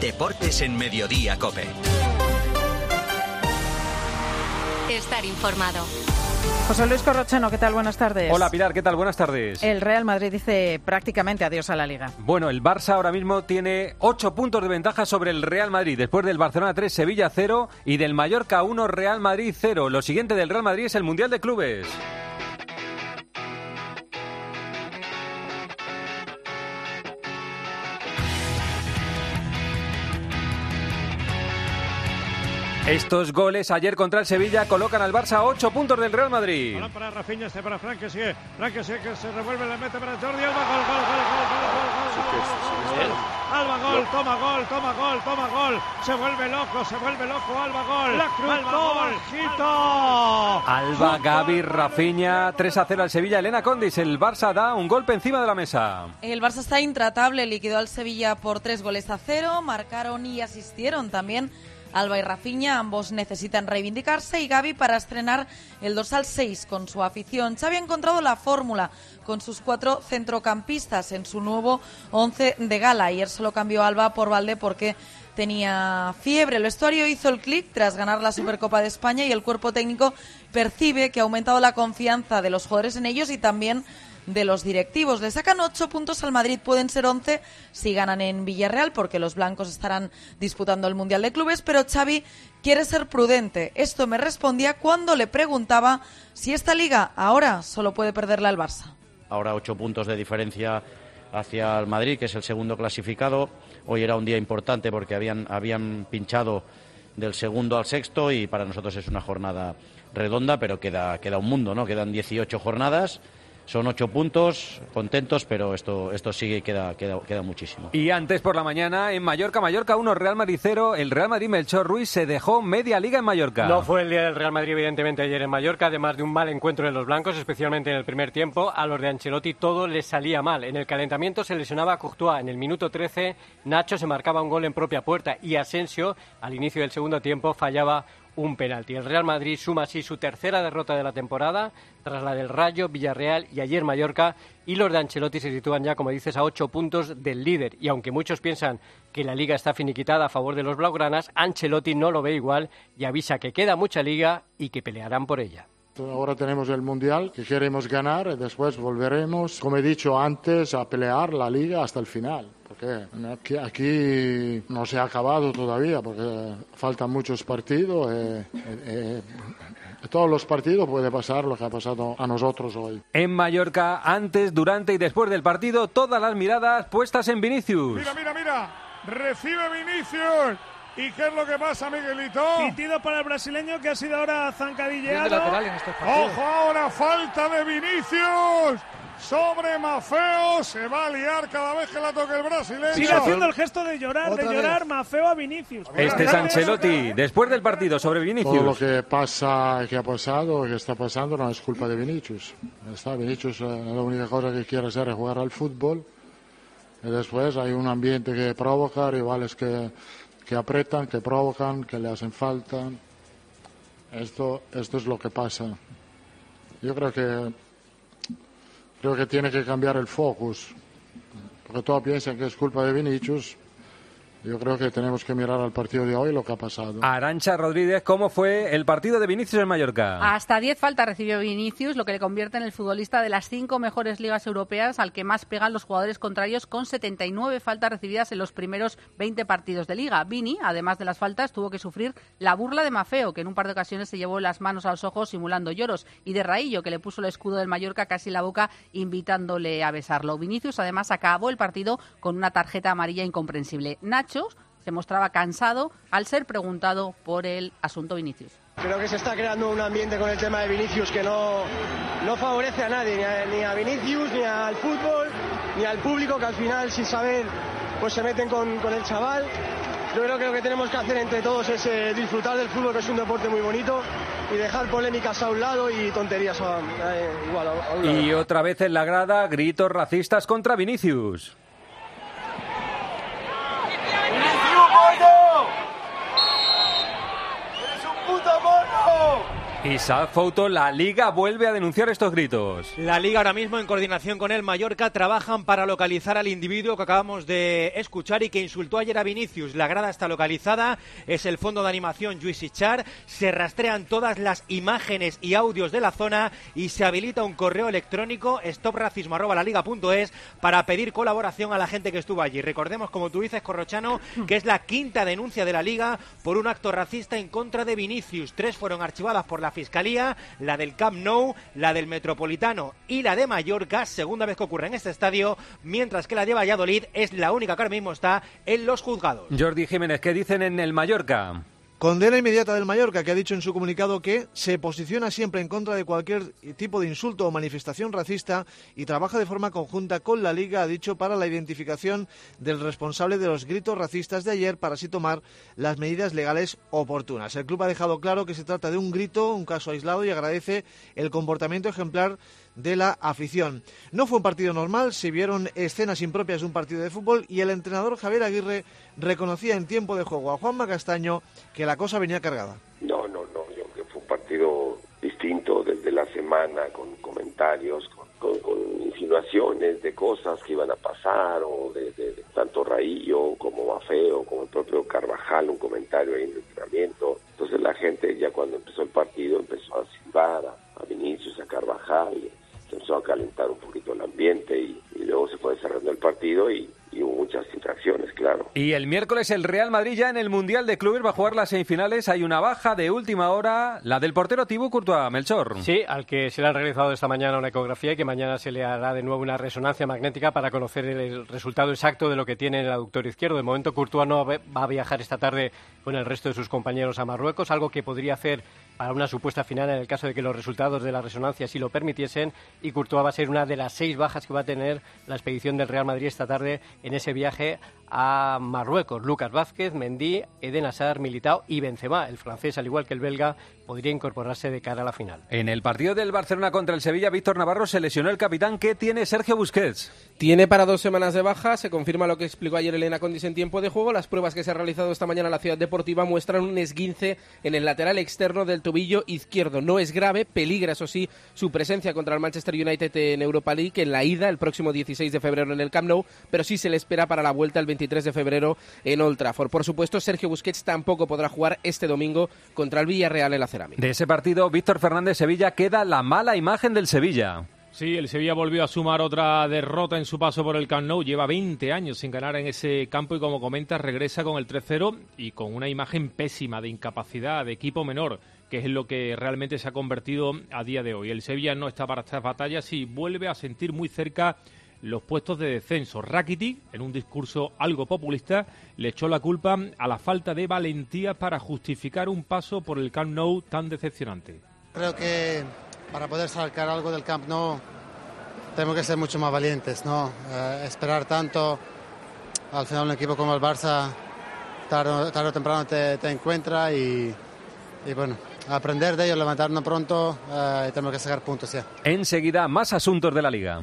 Deportes en Mediodía Cope. Estar informado. José Luis Corrochano, ¿qué tal? Buenas tardes. Hola Pilar, ¿qué tal? Buenas tardes. El Real Madrid dice prácticamente adiós a la liga. Bueno, el Barça ahora mismo tiene 8 puntos de ventaja sobre el Real Madrid, después del Barcelona 3, Sevilla 0 y del Mallorca 1, Real Madrid 0. Lo siguiente del Real Madrid es el Mundial de Clubes. Estos goles ayer contra el Sevilla colocan al Barça a 8 puntos del Real Madrid. Balón para Rafinha, este para Frank, que sigue. Frank que se revuelve, le mete para Jordi Alba. Gol, gol, gol, gol, gol, gol. Alba gol, toma gol, toma gol, toma gol. Se vuelve loco, se vuelve loco. Alba gol. La cruz, Alba gol, Alba, Gaby, Rafinha. 3 a 0 al Sevilla. Elena Condis, el Barça da un golpe encima de la mesa. El Barça está intratable, liquidó al Sevilla por 3 goles a 0. Marcaron y asistieron también Alba y Rafinha, ambos necesitan reivindicarse y Gaby para estrenar el dorsal 6 con su afición. Xavi ha encontrado la fórmula con sus cuatro centrocampistas en su nuevo 11 de gala. Ayer se lo cambió Alba por Valde porque tenía fiebre. El vestuario hizo el clic tras ganar la Supercopa de España y el cuerpo técnico percibe que ha aumentado la confianza de los jugadores en ellos y también de los directivos. Le sacan ocho puntos al Madrid, pueden ser once si ganan en Villarreal, porque los blancos estarán disputando el Mundial de Clubes, pero Xavi quiere ser prudente. Esto me respondía cuando le preguntaba si esta liga ahora solo puede perderla al Barça. Ahora ocho puntos de diferencia hacia el Madrid, que es el segundo clasificado. Hoy era un día importante porque habían, habían pinchado del segundo al sexto y para nosotros es una jornada redonda, pero queda, queda un mundo, ¿no? Quedan 18 jornadas son ocho puntos, contentos, pero esto, esto sigue queda, queda, queda muchísimo. Y antes por la mañana, en Mallorca, Mallorca 1, Real Madrid 0, el Real Madrid Melchor Ruiz se dejó media liga en Mallorca. No fue el día del Real Madrid, evidentemente, ayer en Mallorca, además de un mal encuentro de los blancos, especialmente en el primer tiempo. A los de Ancelotti todo les salía mal. En el calentamiento se lesionaba a Courtois. En el minuto 13, Nacho se marcaba un gol en propia puerta y Asensio, al inicio del segundo tiempo, fallaba un penalti. El Real Madrid suma así su tercera derrota de la temporada, tras la del Rayo, Villarreal y ayer Mallorca, y los de Ancelotti se sitúan ya, como dices, a ocho puntos del líder. Y aunque muchos piensan que la liga está finiquitada a favor de los blaugranas, Ancelotti no lo ve igual y avisa que queda mucha liga y que pelearán por ella. Ahora tenemos el Mundial que queremos ganar y después volveremos, como he dicho antes, a pelear la liga hasta el final. Porque aquí, aquí no se ha acabado todavía, porque faltan muchos partidos. Eh, eh, eh, todos los partidos puede pasar lo que ha pasado a nosotros hoy. En Mallorca, antes, durante y después del partido, todas las miradas puestas en Vinicius. Mira, mira, mira. Recibe Vinicius. ¿Y qué es lo que pasa, Miguelito? Pitido para el brasileño que ha sido ahora zancadilleado. Ojo ahora, falta de Vinicius. Sobre Mafeo, se va a liar cada vez que la toque el brasileño. Sigue haciendo el gesto de llorar, de llorar Mafeo a Vinicius. Este es Ancelotti, después del partido sobre Vinicius. Todo lo que pasa, que ha pasado, que está pasando, no es culpa de Vinicius. Está Vinicius, eh, la única cosa que quiere hacer es jugar al fútbol. Y después hay un ambiente que provoca, rivales que que apretan, que provocan, que le hacen falta. Esto, esto es lo que pasa. Yo creo que creo que tiene que cambiar el focus. Porque todos piensan que es culpa de Vinicius yo creo que tenemos que mirar al partido de hoy lo que ha pasado. Arancha Rodríguez, ¿cómo fue el partido de Vinicius en Mallorca? Hasta 10 faltas recibió Vinicius, lo que le convierte en el futbolista de las cinco mejores ligas europeas al que más pegan los jugadores contrarios con 79 faltas recibidas en los primeros 20 partidos de liga. Vini, además de las faltas, tuvo que sufrir la burla de Mafeo, que en un par de ocasiones se llevó las manos a los ojos simulando lloros, y de Raillo, que le puso el escudo del Mallorca casi en la boca invitándole a besarlo. Vinicius además acabó el partido con una tarjeta amarilla incomprensible se mostraba cansado al ser preguntado por el asunto Vinicius. Creo que se está creando un ambiente con el tema de Vinicius que no, no favorece a nadie, ni a, Vinicius, ni al fútbol, ni al público que al final sin saber pues se meten con, el chaval. Yo creo que lo que tenemos que hacer entre todos es eh, disfrutar del fútbol, que es un deporte muy bonito, y dejar polémicas a un lado y tonterías a, igual a un lado. Y otra vez en la grada, gritos racistas contra Vinicius. Oh! Y Foto, la Liga vuelve a denunciar estos gritos. La Liga ahora mismo, en coordinación con el Mallorca, trabajan para localizar al individuo que acabamos de escuchar y que insultó ayer a Vinicius. La grada está localizada, es el fondo de animación Char. Se rastrean todas las imágenes y audios de la zona y se habilita un correo electrónico stopracismo.laliga.es para pedir colaboración a la gente que estuvo allí. Recordemos, como tú dices, Corrochano, que es la quinta denuncia de la Liga por un acto racista en contra de Vinicius. Tres fueron archivadas por la Fiscalía, la del Camp Nou, la del Metropolitano y la de Mallorca, segunda vez que ocurre en este estadio, mientras que la de Valladolid es la única que ahora mismo está en los juzgados. Jordi Jiménez, ¿qué dicen en el Mallorca? Condena inmediata del Mallorca, que ha dicho en su comunicado que se posiciona siempre en contra de cualquier tipo de insulto o manifestación racista y trabaja de forma conjunta con la Liga, ha dicho, para la identificación del responsable de los gritos racistas de ayer para así tomar las medidas legales oportunas. El club ha dejado claro que se trata de un grito, un caso aislado y agradece el comportamiento ejemplar de la afición. No fue un partido normal, se vieron escenas impropias de un partido de fútbol y el entrenador Javier Aguirre reconocía en tiempo de juego a Juanma Castaño que la cosa venía cargada. No, no, no, yo creo que fue un partido distinto desde la semana, con comentarios, con, insinuaciones de cosas que iban a pasar, o de, tanto Raillo como Mafeo, como el propio Carvajal, un comentario ahí en el entrenamiento. Entonces la gente ya cuando empezó el partido empezó a silbar a, a Vinicius, a Carvajal, empezó a calentar un poquito el ambiente y, luego se fue desarrollando el partido y, hubo muchas infracciones, claro. Y el miércoles el Real Madrid ya en el Mundial de Clubes va a jugar las semifinales. Hay una baja de última hora, la del portero Tibú Courtois, Melchor. Sí, al que se le ha realizado esta mañana una ecografía y que mañana se le hará de nuevo una resonancia magnética para conocer el resultado exacto de lo que tiene el aductor izquierdo. De momento Courtois no va a viajar esta tarde con el resto de sus compañeros a Marruecos, algo que podría hacer para una supuesta final en el caso de que los resultados de la resonancia sí lo permitiesen y Courtois va a ser una de las seis bajas que va a tener la expedición del Real Madrid esta tarde en ese viaje a Marruecos. Lucas Vázquez, Mendy, Eden Hazard, Militao y Benzema, el francés al igual que el belga, podría incorporarse de cara a la final. En el partido del Barcelona contra el Sevilla, Víctor Navarro se lesionó el capitán que tiene Sergio Busquets. Tiene para dos semanas de baja, se confirma lo que explicó ayer Elena Condis en tiempo de juego. Las pruebas que se han realizado esta mañana en la Ciudad Deportiva muestran un esguince en el lateral externo del tobillo izquierdo. No es grave, peligra eso sí su presencia contra el Manchester United en Europa League en la ida el próximo 16 de febrero en el Camp Nou, pero sí se le espera para la vuelta el 23 de febrero en Old Trafford. Por supuesto, Sergio Busquets tampoco podrá jugar este domingo contra el Villarreal en la de ese partido, Víctor Fernández Sevilla queda la mala imagen del Sevilla. Sí, el Sevilla volvió a sumar otra derrota en su paso por el Camp Nou. Lleva 20 años sin ganar en ese campo y, como comenta, regresa con el 3-0 y con una imagen pésima de incapacidad, de equipo menor, que es lo que realmente se ha convertido a día de hoy. El Sevilla no está para estas batallas y vuelve a sentir muy cerca los puestos de descenso. Rakitic, en un discurso algo populista, le echó la culpa a la falta de valentía para justificar un paso por el Camp Nou tan decepcionante. Creo que para poder sacar algo del Camp Nou tenemos que ser mucho más valientes, ¿no? Eh, esperar tanto, al final un equipo como el Barça tarde, o temprano te, encuentra y, bueno, aprender de ellos, levantarnos pronto eh, y tenemos que sacar puntos ya. Enseguida, más asuntos de la liga.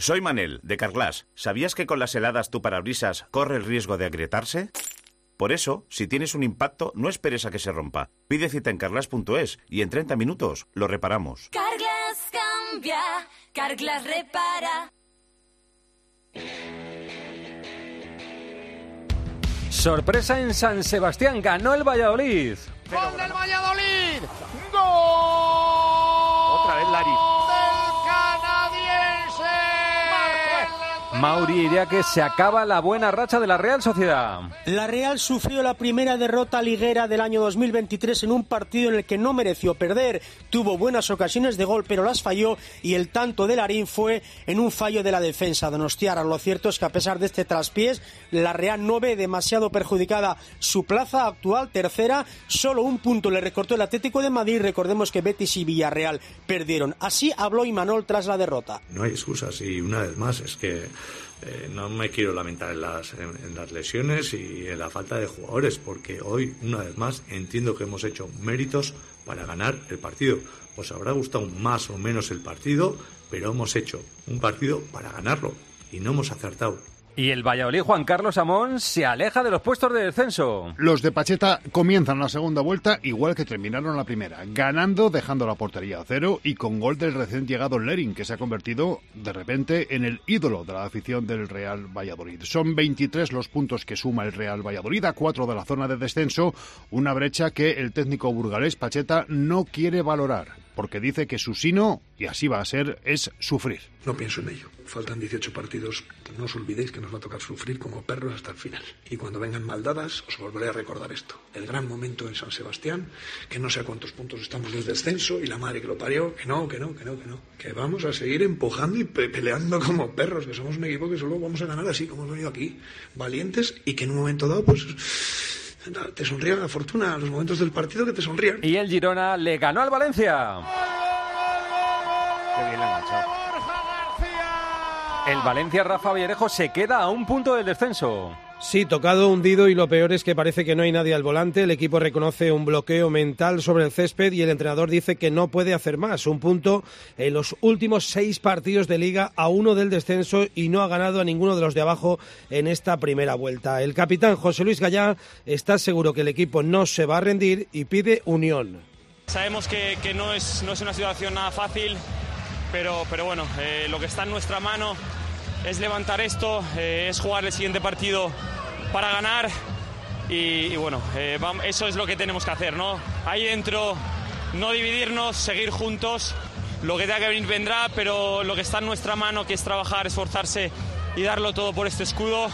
Soy Manel, de Carglass. ¿Sabías que con las heladas tu parabrisas corre el riesgo de agrietarse? Por eso, si tienes un impacto, no esperes a que se rompa. Pide cita en carglass.es y en 30 minutos lo reparamos. Carglass cambia, Carglass repara. Sorpresa en San Sebastián, ganó el Valladolid. ¡Gol del Valladolid! ¡Gol! Otra vez Lari. Mauri diría que se acaba la buena racha de la Real Sociedad. La Real sufrió la primera derrota liguera del año 2023 en un partido en el que no mereció perder. Tuvo buenas ocasiones de gol, pero las falló y el tanto de Larín fue en un fallo de la defensa donostiara. Lo cierto es que a pesar de este traspiés, la Real no ve demasiado perjudicada su plaza actual, tercera. Solo un punto le recortó el Atlético de Madrid. Recordemos que Betis y Villarreal perdieron. Así habló Imanol tras la derrota. No hay excusas y una vez más es que eh, no me quiero lamentar en las, en, las lesiones y en la falta de jugadores, porque hoy, una vez más, entiendo que hemos hecho méritos para ganar el partido. Os habrá gustado más o menos el partido, pero hemos hecho un partido para ganarlo y no hemos acertado. Y el Valladolid Juan Carlos Amón se aleja de los puestos de descenso. Los de Pacheta comienzan la segunda vuelta igual que terminaron la primera, ganando, dejando la portería a cero y con gol del recién llegado Lering, que se ha convertido de repente en el ídolo de la afición del Real Valladolid. Son 23 los puntos que suma el Real Valladolid a cuatro de la zona de descenso, una brecha que el técnico burgalés Pacheta no quiere valorar porque dice que su sino, y así va a ser, es sufrir. No pienso en ello. Faltan 18 partidos. No os olvidéis que nos va a tocar sufrir como perros hasta el final. Y cuando vengan maldadas, os volveré a recordar esto. El gran momento en San Sebastián, que no sé a cuántos puntos estamos de descenso, y la madre que lo parió, que no, que no, que no, que no. Que vamos a seguir empujando y peleando como perros, que somos un equipo que solo vamos a ganar así como hemos venido aquí. Valientes y que en un momento dado, pues te sonría la fortuna, los momentos del partido que te sonrían. Y el Girona le ganó al Valencia. Qué bien El Valencia Rafa Villarejo se queda a un punto del descenso. Sí, tocado, hundido y lo peor es que parece que no hay nadie al volante. El equipo reconoce un bloqueo mental sobre el césped y el entrenador dice que no puede hacer más. Un punto en los últimos seis partidos de liga a uno del descenso y no ha ganado a ninguno de los de abajo en esta primera vuelta. El capitán José Luis Gallá está seguro que el equipo no se va a rendir y pide unión. Sabemos que, no, es, no es una situación nada fácil, pero, pero bueno, eh, lo que está en nuestra mano es levantar esto, eh, es jugar el siguiente partido para ganar y, bueno, eh, eso es lo que tenemos que hacer, ¿no? Ahí dentro, no dividirnos, seguir juntos, lo que tenga que venir vendrá, pero lo que está en nuestra mano, que es trabajar, esforzarse y darlo todo por este escudo,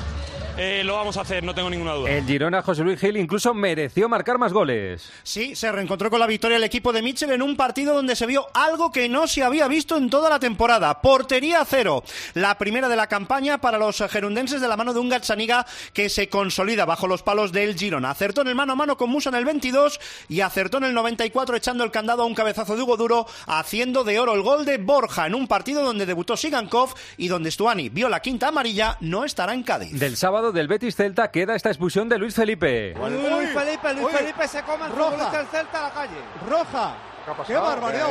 eh, lo vamos a hacer, no tengo ninguna duda. El Girona, José Luis Gil, incluso mereció marcar más goles. Sí, se reencontró con la victoria el equipo de Mitchell en un partido donde se vio algo que no se había visto en toda la temporada. Portería cero. La primera de la campaña para los gerundenses de la mano de un Gazzaniga que se consolida bajo los palos del Girona. Acertó en el mano a mano con Musa en el 22 y acertó en el 94 echando el candado a un cabezazo de Hugo Duro, haciendo de oro el gol de Borja en un partido donde debutó Sigankov y donde Stuani vio la quinta amarilla, no estará en Cádiz. Del sábado del Betis Celta queda esta expulsión de Luis Felipe. Luis Felipe, Luis Felipe se come el futbolista del Celta a la calle. Roja. ¡Qué barbaridad!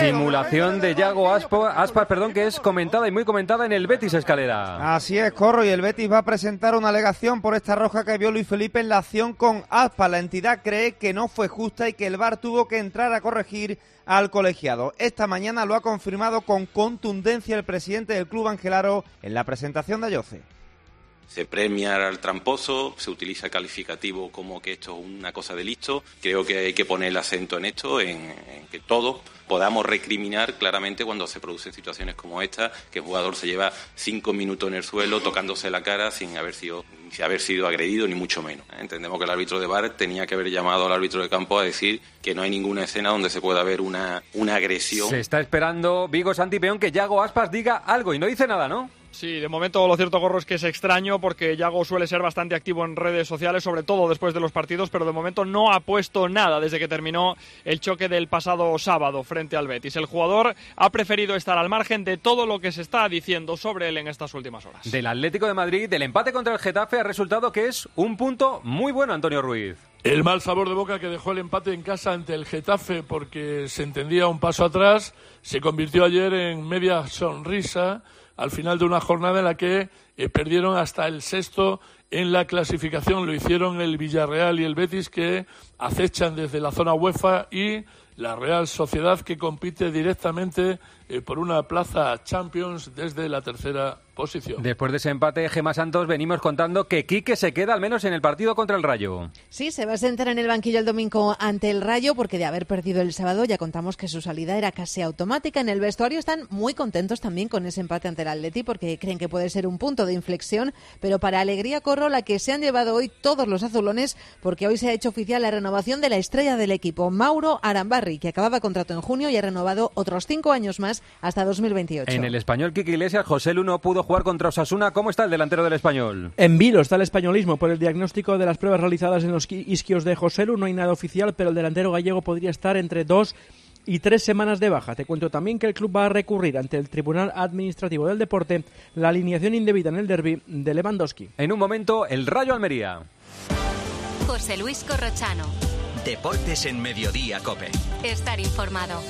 Simulación de Yago Aspas, perdón, que es comentada y muy comentada en el Betis Escalera. Así es, Corro, y el Betis va a presentar una alegación por esta roja que vio Luis Felipe en la acción con Aspas. La entidad cree que no fue justa y que el VAR tuvo que entrar a corregir al colegiado. Esta mañana lo ha confirmado con contundencia el presidente del club Angelaro en la presentación de Ayoce se premia al tramposo, se utiliza calificativo como que esto es una cosa de listo. Creo que hay que poner el acento en esto, en, que todos podamos recriminar claramente cuando se producen situaciones como esta, que el jugador se lleva cinco minutos en el suelo tocándose la cara sin haber sido, sin haber sido agredido, ni mucho menos. Entendemos que el árbitro de bar tenía que haber llamado al árbitro de campo a decir que no hay ninguna escena donde se pueda ver una, una agresión. Se está esperando Vigo Santipeón que Yago Aspas diga algo y no dice nada, ¿no? Sí, de momento lo cierto, Gorro, es que es extraño porque Yago suele ser bastante activo en redes sociales, sobre todo después de los partidos, pero de momento no ha puesto nada desde que terminó el choque del pasado sábado frente al Betis. El jugador ha preferido estar al margen de todo lo que se está diciendo sobre él en estas últimas horas. Del Atlético de Madrid, del empate contra el Getafe, ha resultado que es un punto muy bueno, Antonio Ruiz. El mal sabor de boca que dejó el empate en casa ante el Getafe porque se entendía un paso atrás se convirtió ayer en media sonrisa al final de una jornada en la que eh, perdieron hasta el sexto en la clasificación. Lo hicieron el Villarreal y el Betis que acechan desde la zona UEFA y la Real Sociedad que compite directamente eh, por una plaza Champions desde la tercera posición. Después de ese empate, Gema Santos, venimos contando que Quique se queda al menos en el partido contra el Rayo. Sí, se va a sentar en el banquillo el domingo ante el Rayo porque de haber perdido el sábado ya contamos que su salida era casi automática. En el vestuario están muy contentos también con ese empate ante el Atleti porque creen que puede ser un punto de inflexión, pero para alegría corro la que se han llevado hoy todos los azulones porque hoy se ha hecho oficial la renovación de la estrella del equipo, Mauro Arambarri, que acababa contrato en junio y ha renovado otros cinco años más hasta 2028. En el español, Quique Iglesias, José Luno pudo jugar contra Osasuna. ¿Cómo está el delantero del español? En vilo está el españolismo por el diagnóstico de las pruebas realizadas en los isquios de José Lu. No hay nada oficial, pero el delantero gallego podría estar entre dos y tres semanas de baja. Te cuento también que el club va a recurrir ante el Tribunal Administrativo del Deporte la alineación indebida en el derby de Lewandowski. En un momento, el Rayo Almería. José Luis Corrochano. Deportes en Mediodía, Cope. Estar informado.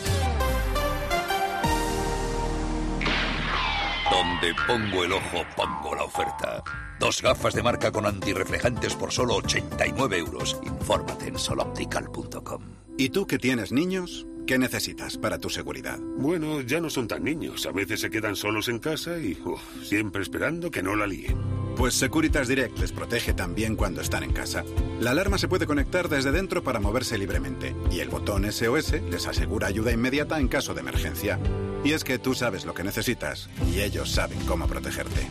Donde pongo el ojo, pongo la oferta. Dos gafas de marca con antirreflejantes por solo 89 euros. Infórmate en soloptical.com. ¿Y tú que tienes niños? ¿Qué necesitas para tu seguridad? Bueno, ya no son tan niños. A veces se quedan solos en casa y uf, siempre esperando que no la líen. Pues Securitas Direct les protege también cuando están en casa. La alarma se puede conectar desde dentro para moverse libremente y el botón SOS les asegura ayuda inmediata en caso de emergencia. Y es que tú sabes lo que necesitas y ellos saben cómo protegerte.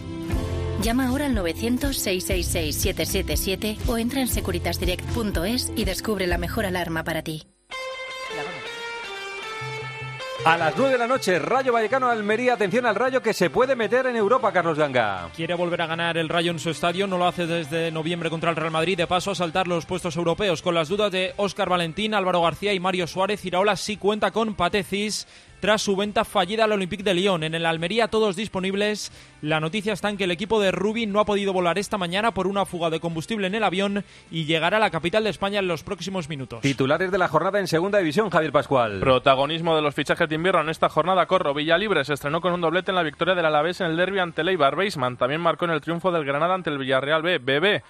Llama ahora al 900-666-777 o entra en securitasdirect.es y descubre la mejor alarma para ti. A las 9 de la noche, Rayo Vallecano Almería. Atención al Rayo que se puede meter en Europa, Carlos Ganga. Quiere volver a ganar el Rayo en su estadio, no lo hace desde noviembre contra el Real Madrid. De paso a saltar los puestos europeos. Con las dudas de Óscar Valentín, Álvaro García y Mario Suárez, Iraola sí cuenta con Patecis tras su venta fallida al Olympique de Lyon. En el Almería todos disponibles. La noticia está en que el equipo de Rubin no ha podido volar esta mañana por una fuga de combustible en el avión y llegará a la capital de España en los próximos minutos. Titulares de la jornada en segunda división, Javier Pascual. Protagonismo de los fichajes de invierno en esta jornada. Corro Villalibre se estrenó con un doblete en la victoria del Alavés en el derby ante Leibar. Beisman también marcó en el triunfo del Granada ante el Villarreal B. BB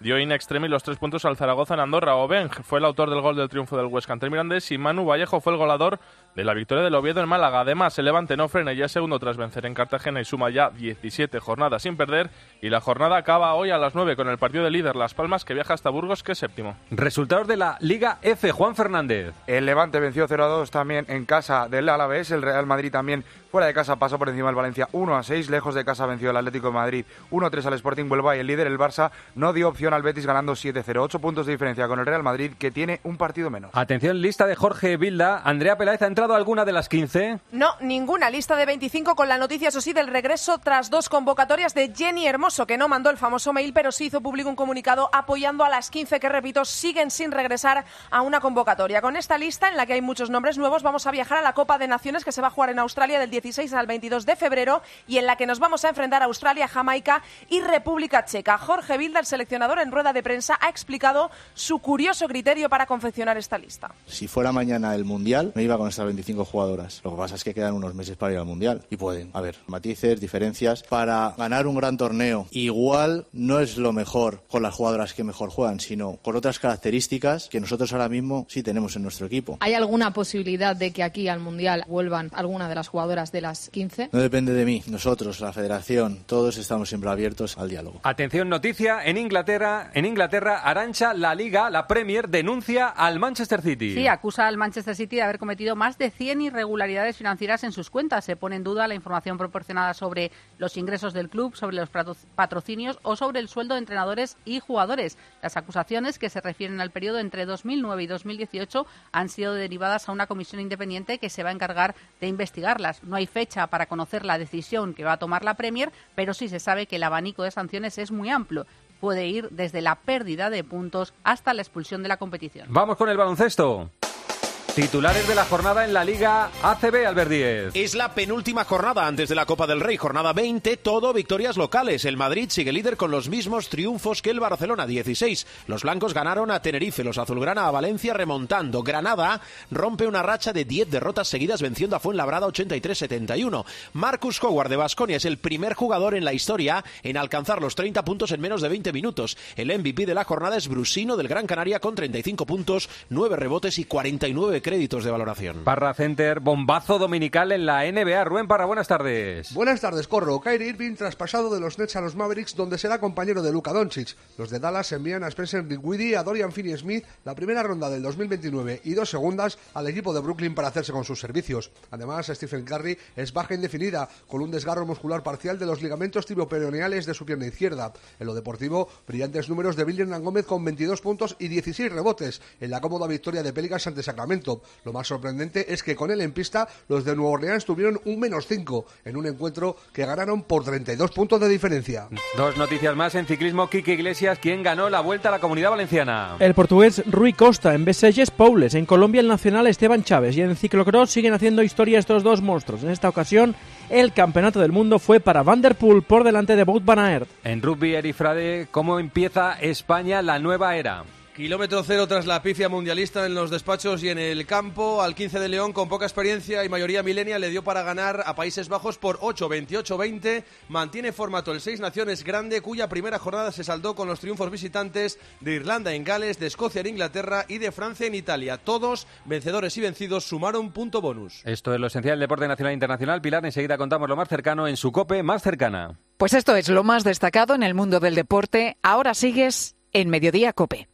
dio in extremis los tres puntos al Zaragoza en Andorra. Obeng fue el autor del gol del triunfo del Huesca ante Mirandés y Manu Vallejo fue el golador de la victoria del Oviedo en Málaga. Además, el Levante no frena ya segundo tras vencer en Cartagena y suma ya 17 jornadas sin perder. Y la jornada acaba hoy a las 9 con el partido de líder Las Palmas que viaja hasta Burgos, que es séptimo. Resultados de la Liga F, Juan Fernández. El Levante venció 0 a 2 también en casa del Alavés. El Real Madrid también fuera de casa pasó por encima del Valencia 1 a 6. Lejos de casa venció el Atlético de Madrid 1 a 3 al Sporting Huelva y el líder, el Barça, no dio opción al Betis ganando 7-0. 8 puntos de diferencia con el Real Madrid que tiene un partido menos. Atención, lista de Jorge Vilda. Andrea Peláez ha entrado alguna de las 15. No, ninguna lista de 25 con la noticia, eso sí, del regreso tras dos convocatorias de Jenny Hermoso, que no mandó el famoso mail, pero sí hizo público un comunicado apoyando a las 15 que, repito, siguen sin regresar a una convocatoria. Con esta lista, en la que hay muchos nombres nuevos, vamos a viajar a la Copa de Naciones que se va a jugar en Australia del 16 al 22 de febrero y en la que nos vamos a enfrentar a Australia, Jamaica y República Checa. Jorge Vilda, el seleccionador, en rueda de prensa, ha explicado su curioso criterio para confeccionar esta lista. Si fuera mañana el Mundial, me iba con estas 25 jugadoras. Lo que pasa es que quedan unos meses para ir al Mundial y pueden haber matices, diferencias. Para ganar un gran torneo, igual no es lo mejor con las jugadoras que mejor juegan, sino con otras características que nosotros ahora mismo sí tenemos en nuestro equipo. ¿Hay alguna posibilidad de que aquí al Mundial vuelvan alguna de las jugadoras de las 15? No depende de mí, nosotros, la federación, todos estamos siempre abiertos al diálogo. Atención, noticia, en Inglaterra, en Inglaterra, Arancha, la Liga, la Premier, denuncia al Manchester City. Sí, acusa al Manchester City de haber cometido más de 100 irregularidades financieras en sus cuentas. Se pone en duda la información proporcionada sobre los ingresos del club, sobre los patrocinios o sobre el sueldo de entrenadores y jugadores. Las acusaciones, que se refieren al periodo entre 2009 y 2018, han sido derivadas a una comisión independiente que se va a encargar de investigarlas. No hay fecha para conocer la decisión que va a tomar la Premier, pero sí se sabe que el abanico de sanciones es muy amplio puede ir desde la pérdida de puntos hasta la expulsión de la competición. Vamos con el baloncesto. Titulares de la jornada en la Liga ACB, Albert Díez. Es la penúltima jornada antes de la Copa del Rey, jornada 20, todo victorias locales. El Madrid sigue líder con los mismos triunfos que el Barcelona, 16. Los blancos ganaron a Tenerife, los azulgrana a Valencia remontando. Granada rompe una racha de 10 derrotas seguidas venciendo a Fuenlabrada 83-71. Marcus Howard de Basconia es el primer jugador en la historia en alcanzar los 30 puntos en menos de 20 minutos. El MVP de la jornada es Brusino del Gran Canaria con 35 puntos, 9 rebotes y 49 créditos de valoración. Parra Center, bombazo dominical en la NBA. Rubén Parra, buenas tardes. Buenas tardes, Corro. Kyrie Irving traspasado de los Nets a los Mavericks, donde será compañero de Luka Doncic. Los de Dallas envían a Spencer Dinwiddie, a Dorian Finney-Smith, la primera ronda del 2029 y dos segundas al equipo de Brooklyn para hacerse con sus servicios. Además, Stephen Curry es baja indefinida, con un desgarro muscular parcial de los ligamentos tibioperoneales de su pierna izquierda. En lo deportivo, brillantes números de Hernán Gómez con 22 puntos y 16 rebotes en la cómoda victoria de Pelicans ante Sacramento. Lo más sorprendente es que con él en pista, los de Nueva Orleans tuvieron un menos 5 en un encuentro que ganaron por 32 puntos de diferencia. Dos noticias más en ciclismo. Kike Iglesias, quien ganó la vuelta a la comunidad valenciana. El portugués Rui Costa, en Beselles Poules, en Colombia el nacional Esteban Chávez y en ciclocross siguen haciendo historia estos dos monstruos. En esta ocasión, el campeonato del mundo fue para Van der Poel por delante de Wout van Aert. En rugby, Erifrade, ¿cómo empieza España la nueva era? Kilómetro cero tras la pifia mundialista en los despachos y en el campo. Al 15 de León, con poca experiencia y mayoría milenia, le dio para ganar a Países Bajos por 8, 28, 20. Mantiene formato el Seis Naciones Grande, cuya primera jornada se saldó con los triunfos visitantes de Irlanda en Gales, de Escocia en Inglaterra y de Francia en Italia. Todos, vencedores y vencidos, sumaron punto bonus. Esto es lo esencial del deporte nacional e internacional. Pilar, enseguida contamos lo más cercano en su COPE más cercana. Pues esto es lo más destacado en el mundo del deporte. Ahora sigues en Mediodía COPE.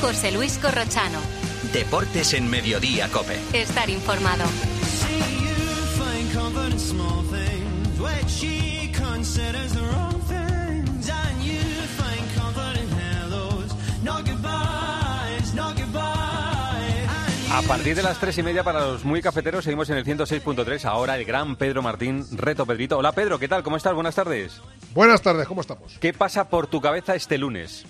José Luis Corrochano. Deportes en Mediodía Cope. Estar informado. A partir de las tres y media para los muy cafeteros seguimos en el 106.3. Ahora el gran Pedro Martín, reto Pedrito. Hola Pedro, ¿qué tal? ¿Cómo estás? Buenas tardes. Buenas tardes, ¿cómo estamos? ¿Qué pasa por tu cabeza este lunes?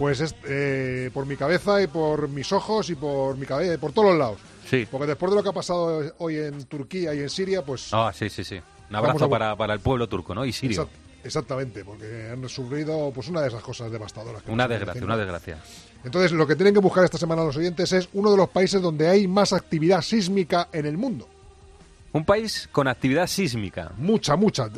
Pues es, eh, por mi cabeza y por mis ojos y por mi cabeza, por todos los lados. Sí. Porque después de lo que ha pasado hoy en Turquía y en Siria, pues... Ah, sí, sí, sí. Un abrazo para, para, el pueblo turco, ¿no? Y sirio. Exact, exactamente, porque han sufrido pues una de esas cosas devastadoras. una desgracia, una desgracia. Entonces, lo que tienen que buscar esta semana los oyentes es uno de los países donde hay más actividad sísmica en el mundo. Un país con actividad sísmica. Mucha, mucha.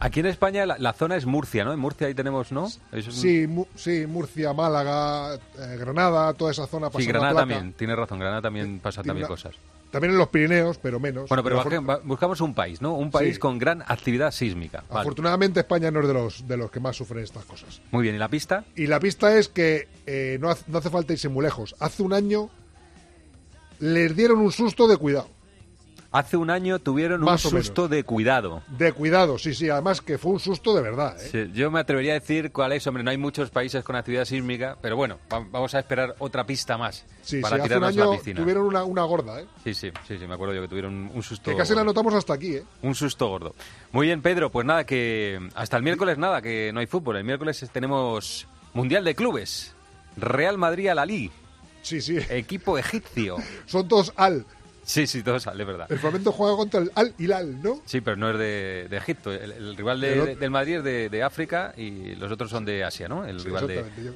Aquí en España la, la zona es Murcia, ¿no? En Murcia ahí tenemos, ¿no? Es un... sí, mu sí, Murcia, Málaga, eh, Granada, toda esa zona. Sí, Granada también, tiene razón, Granada también pasa también una... cosas. También en los Pirineos, pero menos. Bueno, pero, buscamos un país, ¿no? Un país sí. con gran actividad sísmica. Vale. Afortunadamente España no es de los, de los que más sufren estas cosas. Muy bien, ¿y la pista? Y la pista es que eh, no, hace, no hace falta irse muy lejos. Hace un año les dieron un susto de cuidado. Hace un año tuvieron Más un susto de cuidado. De cuidado, sí, sí. Además que fue un susto de verdad. ¿eh? Sí, yo me atrevería a decir cuál es. Hombre, no hay muchos países con actividad sísmica, pero bueno, vamos a esperar otra pista más sí, para sí, tirarnos hace un año la piscina. tuvieron una, una, gorda, ¿eh? Sí, sí, sí, sí, me acuerdo yo que tuvieron un susto. Que casi la notamos hasta aquí, ¿eh? Un susto gordo. Muy bien, Pedro, pues nada, que hasta el miércoles nada, que no hay fútbol. El miércoles tenemos Mundial de Clubes. Real Madrid al Ali. Sí, sí. Equipo egipcio. Son todos al. Sí, sí, todo sale, verdad. El Flamengo juega contra el Al Hilal, ¿no? Sí, pero no es de, de Egipto. El, el rival de, de, del Madrid es de, de, África y los otros son de Asia, ¿no? El sí, rival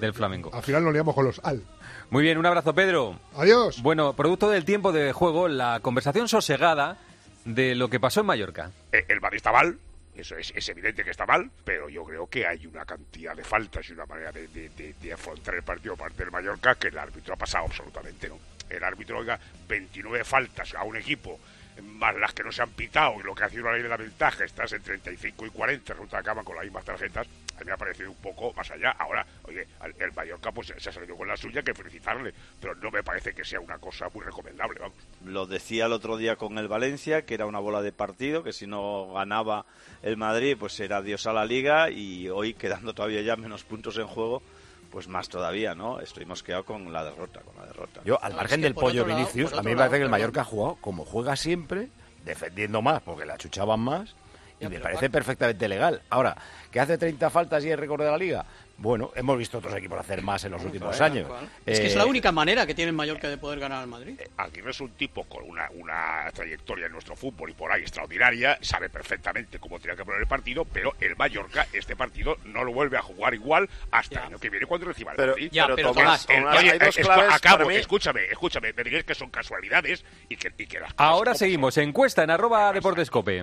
del Flamengo. Al final nos liamos con los Al. Muy bien, un abrazo, Pedro. Adiós. Bueno, producto del tiempo de juego, la conversación sosegada de lo que pasó en Mallorca. Eh, el Madrid está mal, eso es, es, evidente que está mal, pero yo creo que hay una cantidad de faltas y una manera de, de, de, de afrontar el partido por parte del Mallorca que el árbitro ha pasado absolutamente, ¿no? El árbitro, oiga, 29 faltas a un equipo, más las que no se han pitado y lo que ha sido la ley de la ventaja, estás en 35 y 40, resulta que acaban con las mismas tarjetas, a mí me ha parecido un poco más allá. Ahora, oye, el Mallorca pues se ha salido con la suya, que felicitarle, pero no me parece que sea una cosa muy recomendable, vamos. Lo decía el otro día con el Valencia, que era una bola de partido, que si no ganaba el Madrid, pues era adiós a la liga y hoy quedando todavía ya menos puntos en juego, pues más todavía, ¿no? Estoy mosqueado con la derrota, con la derrota. Yo, al margen del pollo Vinicius, a mí me parece que el Mallorca ha jugado como juega siempre, defendiendo más porque la chuchaban más, y me parece perfectamente legal. Ahora, que hace 30 faltas y es récord de la liga, bueno, hemos visto otros equipos hacer más en los últimos años. Es que es Eh, la única manera que tiene el Mallorca de poder ganar al Madrid. Aguirre es un tipo con una, una trayectoria en nuestro fútbol y por ahí extraordinaria, sabe perfectamente cómo tenía que poner el partido, pero el Mallorca este partido no lo vuelve a jugar igual hasta el año que viene cuando reciba el Pero- Madrid. ya, pero Tomás, Tomás, el- Tomás, oye, hay dos escu- claves acabo, para mí. escúchame, escúchame, me diréis que son casualidades y que, y que las Ahora seguimos. Encuesta en arroba deportescope.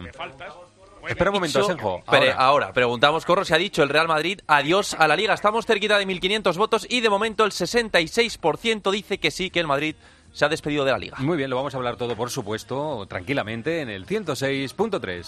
Espera un momento, Dicho- Senjo. Ahora. ahora, preguntamos, Corro, se ha dicho el Real Madrid adiós a la Liga. Estamos cerquita de 1.500 votos y de momento el 66% dice que sí, que el Madrid se ha despedido de la Liga. Muy bien, lo vamos a hablar todo, por supuesto, tranquilamente en el 106.3.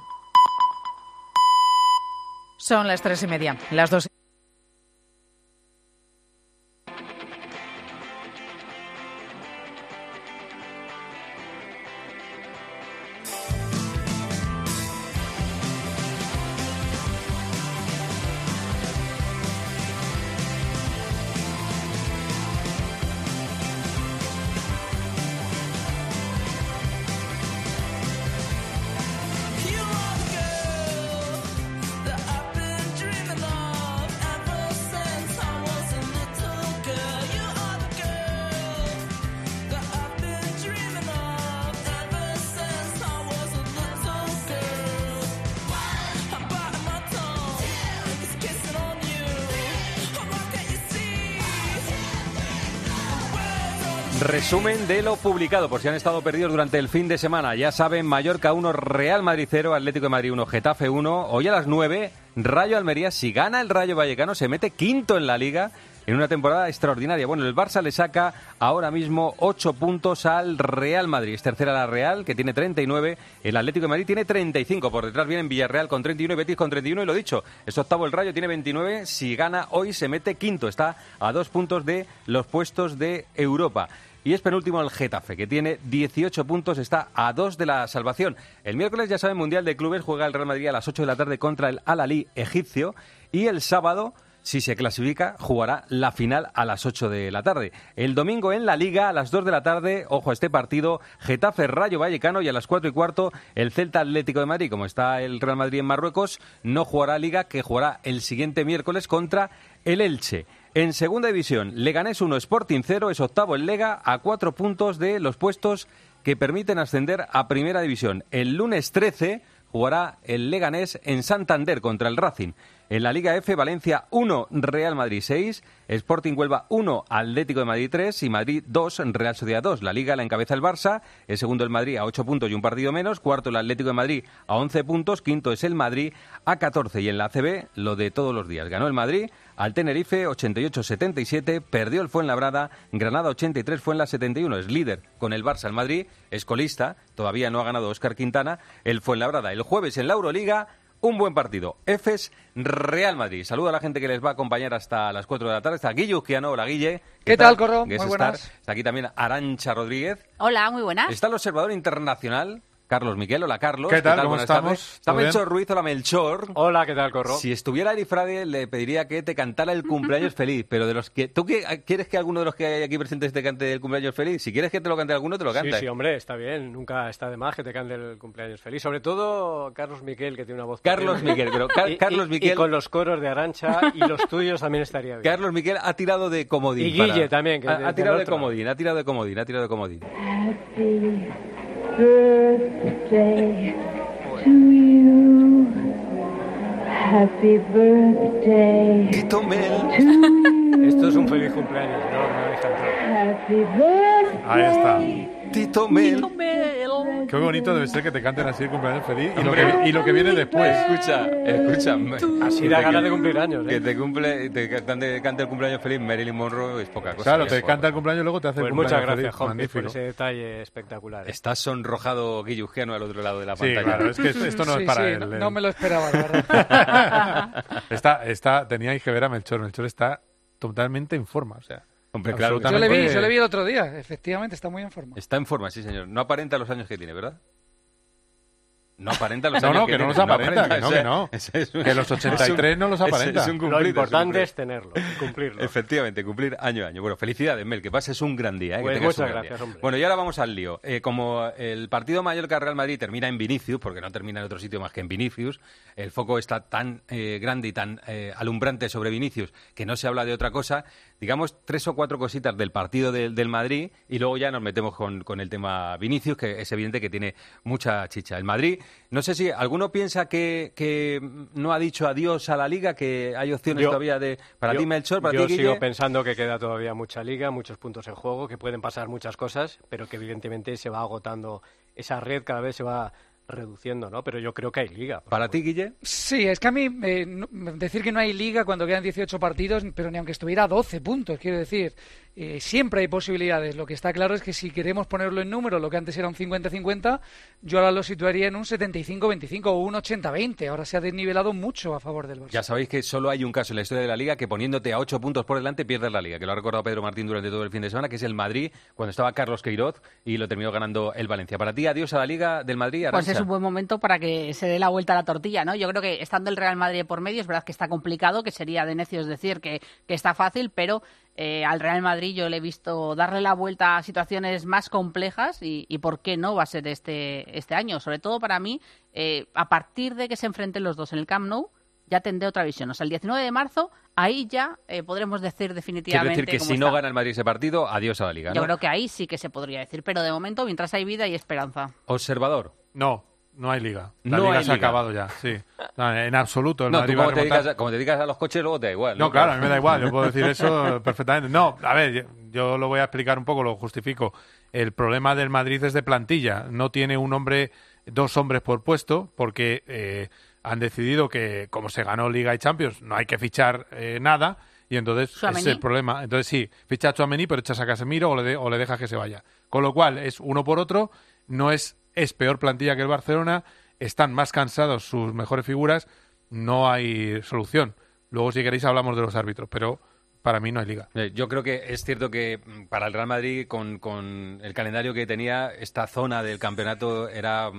Son las tres y media, las dos. Resumen de lo publicado, por si han estado perdidos durante el fin de semana. Ya saben, Mallorca 1, Real Madrid 0, Atlético de Madrid 1, Getafe 1. Hoy a las 9, Rayo Almería. Si gana el Rayo Vallecano, se mete quinto en la liga en una temporada extraordinaria. Bueno, el Barça le saca ahora mismo 8 puntos al Real Madrid. Es tercera la Real, que tiene 39. El Atlético de Madrid tiene 35. Por detrás vienen Villarreal con 31 y Betis con 31. Y lo dicho, es octavo el Rayo, tiene 29. Si gana hoy, se mete quinto. Está a dos puntos de los puestos de Europa. Y es penúltimo el Getafe, que tiene 18 puntos, está a dos de la salvación. El miércoles, ya saben, Mundial de Clubes juega el Real Madrid a las 8 de la tarde contra el Al-Ali egipcio. Y el sábado, si se clasifica, jugará la final a las 8 de la tarde. El domingo en la Liga, a las 2 de la tarde, ojo a este partido, Getafe Rayo Vallecano y a las 4 y cuarto, el Celta Atlético de Madrid. Como está el Real Madrid en Marruecos, no jugará Liga, que jugará el siguiente miércoles contra el Elche. En segunda división, Leganés 1, Sporting 0, es octavo el Lega, a cuatro puntos de los puestos que permiten ascender a primera división. El lunes 13 jugará el Leganés en Santander contra el Racing. En la Liga F, Valencia 1, Real Madrid 6, Sporting Huelva 1, Atlético de Madrid 3 y Madrid 2, Real Sociedad 2. La Liga la encabeza el Barça, el segundo el Madrid a 8 puntos y un partido menos, cuarto el Atlético de Madrid a 11 puntos, quinto es el Madrid a 14 y en la CB lo de todos los días. Ganó el Madrid al Tenerife 88-77, perdió el Fuenlabrada, Granada 83 fue en la 71, es líder con el Barça el Madrid, es colista, todavía no ha ganado Oscar Quintana, el Fuenlabrada el jueves en la Euroliga un buen partido. EFES Real Madrid. Saludo a la gente que les va a acompañar hasta las 4 de la tarde. Está Guille Uzquiano. Hola, Guille. ¿Qué tal, Corro? Muy star. buenas. Está aquí también Arancha Rodríguez. Hola, muy buenas. Está el observador internacional. Carlos Miquel, hola Carlos. ¿Qué tal? ¿Cómo Buenas estamos? Está. Melchor Ruiz, hola Melchor. Hola, ¿qué tal, Corro? Si estuviera Eri Frade, le pediría que te cantara el cumpleaños feliz, pero de los que... ¿Tú qué- quieres que alguno de los que hay aquí presentes te cante el cumpleaños feliz? Si quieres que te lo cante alguno, te lo canta. Sí, sí, hombre, está bien. Nunca está de más que te cante el cumpleaños feliz. Sobre todo Carlos Miquel, que tiene una voz... Carlos. Miquel, pero Car- Y- Carlos y- Miquel- Y con los coros de Arancha y los tuyos también estaría bien. Carlos Miquel ha tirado de comodín. Y Guille para- también, que ha, de- ha tirado de comodín, ha tirado de comodín, ha tirado de comodín. Birthday to you. Happy birthday to you. Esto es un feliz cumpleaños, ¿no? Me habéis cantado. Happy birthday. Ahí está. Tito Mel. Qué bonito debe ser que te canten así el cumpleaños feliz y lo que, y lo que viene después. Escucha, escúchame. Así da ganas de cumplir años, ¿eh? Que te cumple, te cante, cante el cumpleaños feliz Marilyn Monroe es poca cosa. Claro, te canta el cumpleaños y luego te hace Pues el muchas cumpleaños gracias, feliz. Juanpi, por Magnífico. ese detalle espectacular. ¿eh? Está sonrojado Guillugiano al otro lado de la Sí, pantalla. claro, es que esto, esto no Sí, es para sí, él. no, eh. no me lo esperaba, la verdad. está, está, teníais que ver a Melchor. Melchor está totalmente en forma. O sea, Hombre, claro Yo le vi, yo le vi el otro día. Efectivamente, está muy en forma. Está en forma, sí, señor. No aparenta los años que tiene, ¿verdad? No aparenta los No, años no, que, que no tiene. los aparenta, que no, que no. ese un- Que los 83 no los aparenta. es un Lo cumplido, importante un es tenerlo, cumplirlo. Efectivamente, cumplir año a año. Bueno, felicidades, Mel, que pases un gran día. ¿eh? Pues un muchas gracias, día. hombre. Bueno, y ahora vamos al lío. Eh, como el partido Mallorca-Real Madrid termina en Vinicius, porque no termina en otro sitio más que en Vinicius, el foco está tan eh, grande y tan eh, alumbrante sobre Vinicius que no se habla de otra cosa. Digamos tres o cuatro cositas del partido del- del Madrid y luego ya nos metemos con, con el tema Vinicius, que es evidente que tiene mucha chicha. El Madrid, no sé si alguno piensa que, que no ha dicho adiós a la liga, que hay opciones Yo- todavía de... Para yo- ti, Melchor, para yo ti, sigo Guille. pensando que queda todavía mucha liga, muchos puntos en juego, que pueden pasar muchas cosas, pero que evidentemente se va agotando esa red, cada vez se va reduciendo, ¿no? Pero yo creo que hay liga. ¿Para ti, Guille? Sí, es que a mí eh, no- decir que no hay liga cuando quedan 18 partidos, pero ni aunque estuviera a 12 puntos, quiero decir, eh, siempre hay posibilidades. Lo que está claro es que si queremos ponerlo en número, lo que antes era un 50-50, yo ahora lo situaría en un 75-25 o un 80-20. Ahora se ha desnivelado mucho a favor del Barça. Ya sabéis que solo hay un caso en la historia de la liga que poniéndote a ocho puntos por delante pierdes la liga, que lo ha recordado Pedro Martín durante todo el fin de semana, que es el Madrid, cuando estaba Carlos Queiroz y lo terminó ganando el Valencia. Para ti, adiós a la liga del Madrid, Pues es un buen momento para que se dé la vuelta a la tortilla, ¿no? Yo creo que estando el Real Madrid por medio, es verdad que está complicado, que sería de necios decir que, que está fácil, pero eh, al Real Madrid yo le he visto darle la vuelta a situaciones más complejas y, y por qué no va a ser este, este año. Sobre todo para mí, eh, a partir de que se enfrenten los dos en el Camp Nou, ya tendré otra visión. O sea, el 19 de marzo, ahí ya eh, podremos decir Quiero definitivamente decir que cómo si está. no gana el Madrid ese partido, adiós a la liga. Yo creo que ahí sí que se podría decir, pero de momento, mientras hay vida y esperanza. Observador. No, no hay liga. La No liga hay se ha acabado ya, sí. No, en absoluto. El No, Madrid tú va a como te, dedicas, a- como te dedicas a los coches, luego te da igual. No, claro, a mí me da igual, yo puedo decir eso perfectamente. No, a ver, yo, yo lo voy a explicar un poco, lo justifico. El problema del Madrid es de plantilla. No tiene un hombre, dos hombres por puesto, porque eh, han decidido que, como se ganó Liga y Champions, no hay que fichar eh, nada. Y entonces ese es el problema. Entonces sí, ficha a Chouameni, pero echas a Casemiro o le, de- o le dejas que se vaya. Con lo cual es uno por otro, no es, es peor plantilla que el Barcelona, están más cansados sus mejores figuras, no hay solución. Luego si queréis hablamos de los árbitros, pero para mí no hay liga. Eh, Yo creo que es cierto que mm, para el Real Madrid, con, con el calendario que tenía, esta zona del campeonato era,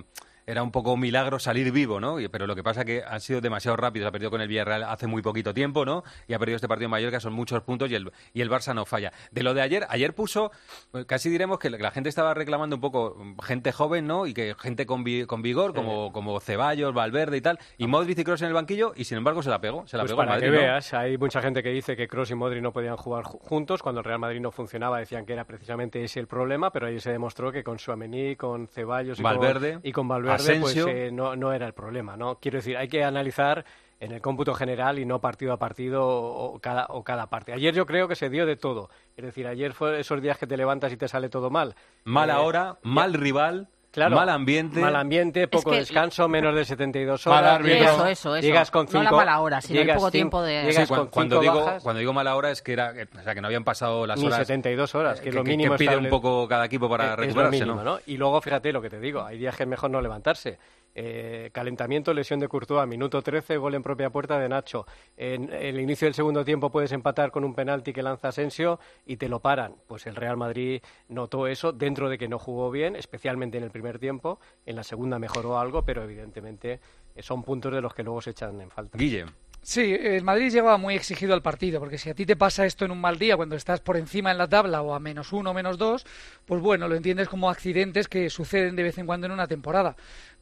era un poco un milagro salir vivo, ¿no? Pero lo que pasa que han sido demasiado rápidos. Ha perdido con el Villarreal hace muy poquito tiempo, ¿no? Y ha perdido este partido en Mallorca, son muchos puntos y el, y el Barça no falla. De lo de ayer, ayer puso, eh, casi diremos que la, gente estaba reclamando un poco mm, gente joven, ¿no? Y que gente con, vi- con vigor, como, como Ceballos, Valverde y tal. Y Modric y Kroos en el banquillo, y sin embargo se la pegó. Se la Pues pegó para Madrid, que ¿no? veas, hay mucha gente que dice que Cross y Modri no podían jugar ju- juntos. Cuando el Real Madrid no funcionaba, decían que era precisamente ese el problema, pero ahí se demostró que con Suamení, con Ceballos y Valverde, con, y con Valverde, Asensio. pues eh, no, no era el problema. ¿no? Quiero decir, hay que analizar en el cómputo general y no partido a partido o, o cada, o cada parte. Ayer yo creo que se dio de todo. Es decir, ayer fue esos días que te levantas y te sale todo mal. Mala Eh, hora, mal rival, Claro, mal ambiente. Mal ambiente, poco que- descanso, menos de 72 Mal horas. árbitro. llegas- Eso, eso, eso. Llegas con No cinco, la mala hora, sino el llegas poco cin- tiempo de- Llegas Sí, con cuan- cuando, digo, bajas, cuando digo mala hora es que era que- o sea, que no habían pasado las ni horas 72 horas, que, que, es lo mínimo que pide un estable- poco cada equipo para es- es lo recuperarse, mínimo, ¿no? Y luego, fíjate lo que te digo, hay días que es mejor no levantarse. Eh, calentamiento, lesión de Courtois, minuto 13, gol en propia puerta de Nacho. En el inicio del segundo tiempo puedes empatar con un penalti que lanza Asensio y te lo paran. Pues el Real Madrid notó eso dentro de que no jugó bien, especialmente en el primer tiempo. En la segunda mejoró algo, pero evidentemente eh, son puntos de los que luego se echan en falta. Guille. Sí, el Madrid llegaba muy exigido al partido, porque si a ti te pasa esto en un mal día, cuando estás por encima en la tabla o a menos uno o menos dos, pues bueno, lo entiendes como accidentes que suceden de vez en cuando en una temporada.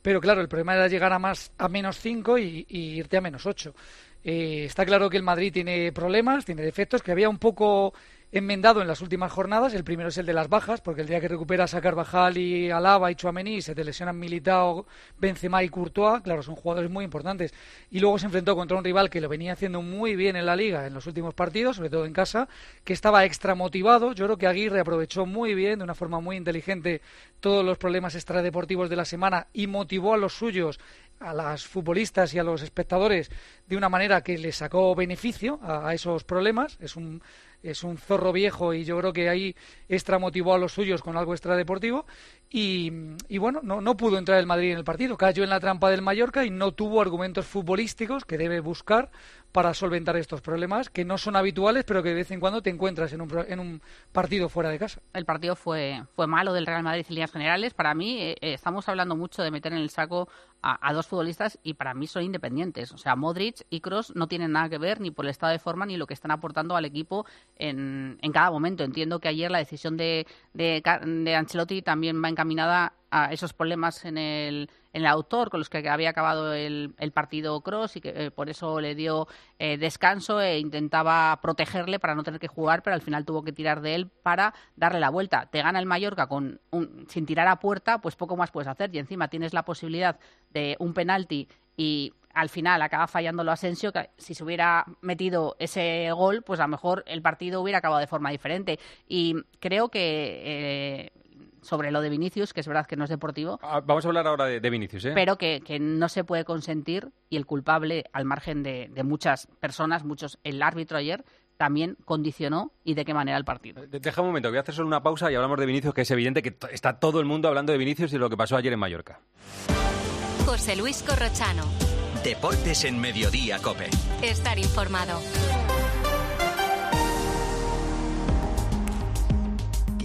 Pero claro, el problema era llegar a más a menos cinco y, y irte a menos ocho. Eh, está claro que el Madrid tiene problemas, tiene defectos, que había un poco enmendado en las últimas jornadas. El primero es el de las bajas, porque el día que recuperas a Carvajal y Alaba y Chuamení se te Militao, Benzema y Courtois. Claro, son jugadores muy importantes. Y luego se enfrentó contra un rival que lo venía haciendo muy bien en la liga en los últimos partidos, sobre todo en casa, que estaba extra motivado. Yo creo que Aguirre aprovechó muy bien, de una forma muy inteligente, todos los problemas extradeportivos de la semana y motivó a los suyos a las futbolistas y a los espectadores de una manera que les sacó beneficio a esos problemas. Es un es un zorro viejo y yo creo que ahí extra motivó a los suyos con algo extradeportivo y, y bueno, no, no pudo entrar el Madrid en el partido, cayó en la trampa del Mallorca y no tuvo argumentos futbolísticos que debe buscar para solventar estos problemas que no son habituales, pero que de vez en cuando te encuentras en un, en un partido fuera de casa. El partido fue, fue malo del Real Madrid en líneas generales. Para mí, eh, eh, estamos hablando mucho de meter en el saco a, dos futbolistas y para mí son independientes. O sea, Modric y Kroos no tienen nada que ver ni por el estado de forma ni lo que están aportando al equipo en, en cada momento. Entiendo que ayer la decisión de, de, de Ancelotti también va encaminada a esos problemas en el, en el autor con los que había acabado el, el partido Cross y que eh, por eso le dio eh, descanso e intentaba protegerle para no tener que jugar, pero al final tuvo que tirar de él para darle la vuelta. Te gana el Mallorca con un- sin tirar a puerta, pues poco más puedes hacer y encima tienes la posibilidad de un penalti y al final acaba fallándolo Asensio, que si se hubiera metido ese gol, pues a lo mejor el partido hubiera acabado de forma diferente. Y creo que eh, sobre lo de Vinicius, que es verdad que no es deportivo, Ah, Vamos a hablar ahora de, de Vinicius, ¿eh? pero que, que no se puede consentir y el culpable, al margen de, de muchas personas, muchos, el árbitro ayer también condicionó y de qué manera el partido. De- Deja un momento, voy a hacer solo una pausa y hablamos de Vinicius, que es evidente que está todo el mundo hablando de Vinicius y de lo que pasó ayer en Mallorca. José Luis Corrochano. Deportes en Mediodía, Cope. Estar informado.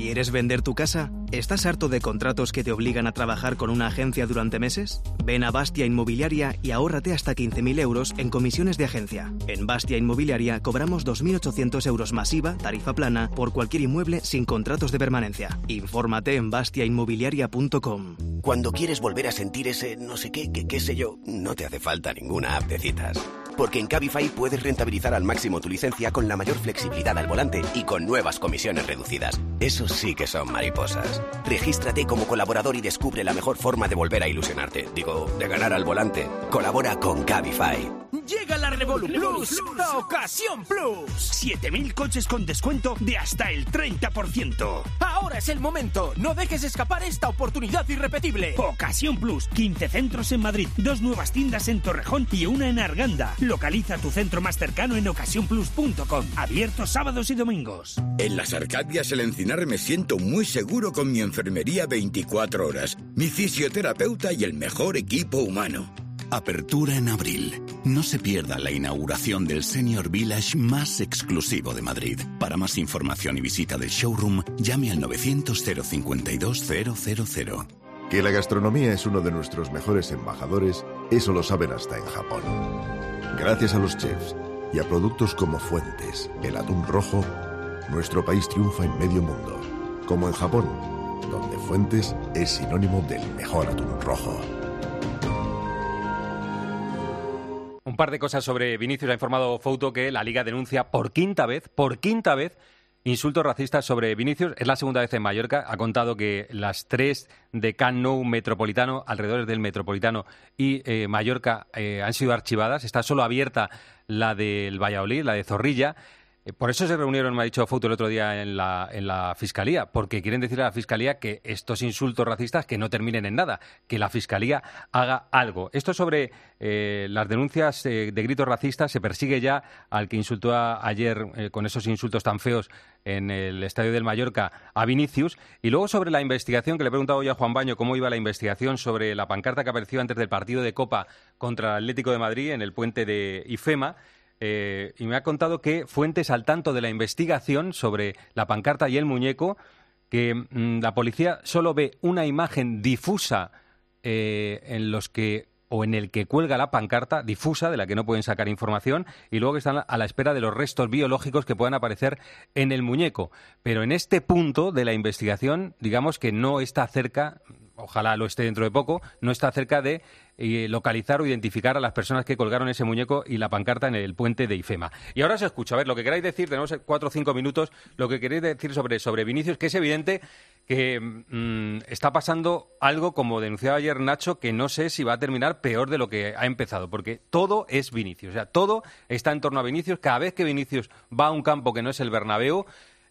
¿Quieres vender tu casa? ¿Estás harto de contratos que te obligan a trabajar con una agencia durante meses? Ven a Bastia Inmobiliaria y ahórrate hasta 15.000 euros en comisiones de agencia. En Bastia Inmobiliaria cobramos 2.800 euros masiva, tarifa plana, por cualquier inmueble sin contratos de permanencia. Infórmate en bastiainmobiliaria.com. Cuando quieres volver a sentir ese no sé qué, qué, qué sé yo, no te hace falta ninguna app de citas. Porque en Cabify puedes rentabilizar al máximo tu licencia con la mayor flexibilidad al volante y con nuevas comisiones reducidas. Eso sí que son mariposas. Regístrate como colaborador y descubre la mejor forma de volver a ilusionarte. Digo, de ganar al volante. Colabora con Cabify. Llega la Revolu Plus, la ocasión Plus. 7000 coches con descuento de hasta el 30%. Ahora es el momento. No dejes escapar esta oportunidad irrepetible. Ocasión Plus, 15 centros en Madrid, dos nuevas tiendas en Torrejón y una en Arganda. Localiza tu centro más cercano en ocasiónplus.com. Abierto sábados y domingos. En las Arcadias El Encinar me siento muy seguro con mi enfermería 24 horas, mi fisioterapeuta y el mejor equipo humano. Apertura en abril. No se pierda la inauguración del Senior Village más exclusivo de Madrid. Para más información y visita del showroom, llame al 900 052 000. Que la gastronomía es uno de nuestros mejores embajadores, eso lo saben hasta en Japón. Gracias a los chefs y a productos como Fuentes, el atún rojo, nuestro país triunfa en medio mundo, como en Japón, donde Fuentes es sinónimo del mejor atún rojo. Un par de cosas sobre Vinicius. Ha informado Fouto que la Liga denuncia por quinta vez, por quinta vez, insultos racistas sobre Vinicius. Es la segunda vez en Mallorca. Ha contado que las tres de Camp Nou Metropolitano, alrededor del Metropolitano y eh, Mallorca, eh, han sido archivadas. Está solo abierta la del Valladolid, la de Zorrilla. Eh, Por eso se reunieron, me ha dicho Fouto el otro día en la, en la Fiscalía, porque quieren decirle a la Fiscalía que estos insultos racistas que no terminen en nada, que la Fiscalía haga algo. Esto sobre eh, las denuncias eh, de gritos racistas, se persigue ya al que insultó ayer con esos insultos tan feos en el Estadio del Mallorca a Vinicius. Y luego sobre la investigación, que le he preguntado ya a Juan Baño cómo iba la investigación sobre la pancarta que apareció antes del partido de Copa contra el Atlético de Madrid en el puente de IFEMA. Eh, y me ha contado que fuentes al tanto de la investigación sobre la pancarta y el muñeco, que mm, la policía solo ve una imagen difusa eh, en los que o en el que cuelga la pancarta difusa de la que no pueden sacar información y luego que están a la espera de los restos biológicos que puedan aparecer en el muñeco. Pero en este punto de la investigación, digamos que no está cerca, ojalá lo esté dentro de poco, no está cerca de eh, localizar o identificar a las personas que colgaron ese muñeco y la pancarta en el puente de IFEMA. Y ahora os escucho, a ver, lo que queráis decir, tenemos cuatro o cinco minutos, lo que queréis decir sobre, sobre Vinicius, que es evidente que mm, está pasando algo, como denunciaba ayer Nacho, que no sé si va a terminar peor de lo que ha empezado, porque todo es Vinicius, o sea, todo está en torno a Vinicius. Cada vez que Vinicius va a un campo que no es el Bernabéu,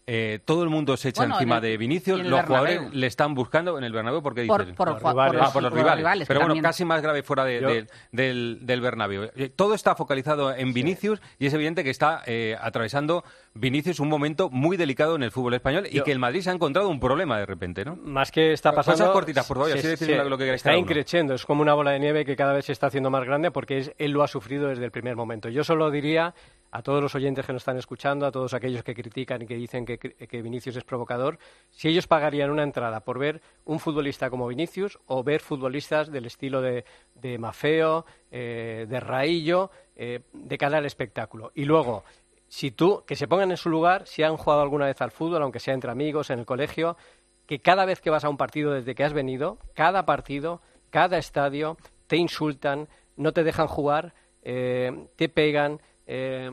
eh, todo el mundo se echa Bueno, encima en el- de Vinicius, los Bernabéu. jugadores le están buscando en el Bernabéu porque Por- dicen por los Por Ah, rivales. por los por los rivales, rivales, pero bueno, también- casi más grave fuera de- del, del Bernabéu. Eh, Todo está focalizado en Vinicius y es evidente que está eh, atravesando Vinicius un momento muy delicado en el fútbol español y Yo- que el Madrid se ha encontrado un problema de repente, ¿no? Más que está Cosas pasando... cortitas, por favor, así lo que Está increciendo, es como una bola de nieve que cada vez se está haciendo más grande porque es- él lo ha sufrido desde el primer momento. Yo solo diría a todos los oyentes que nos están escuchando, a todos aquellos que critican y que dicen que, que Vinicius es provocador, si ellos pagarían una entrada por ver un futbolista como Vinicius o ver futbolistas del estilo de, de Mafeo, eh, de Raillo, eh, de cara al espectáculo. Y luego, si tú, que se pongan en su lugar, si han jugado alguna vez al fútbol, aunque sea entre amigos, en el colegio, que cada vez que vas a un partido desde que has venido, cada partido, cada estadio, te insultan, no te dejan jugar, eh, te pegan, eh,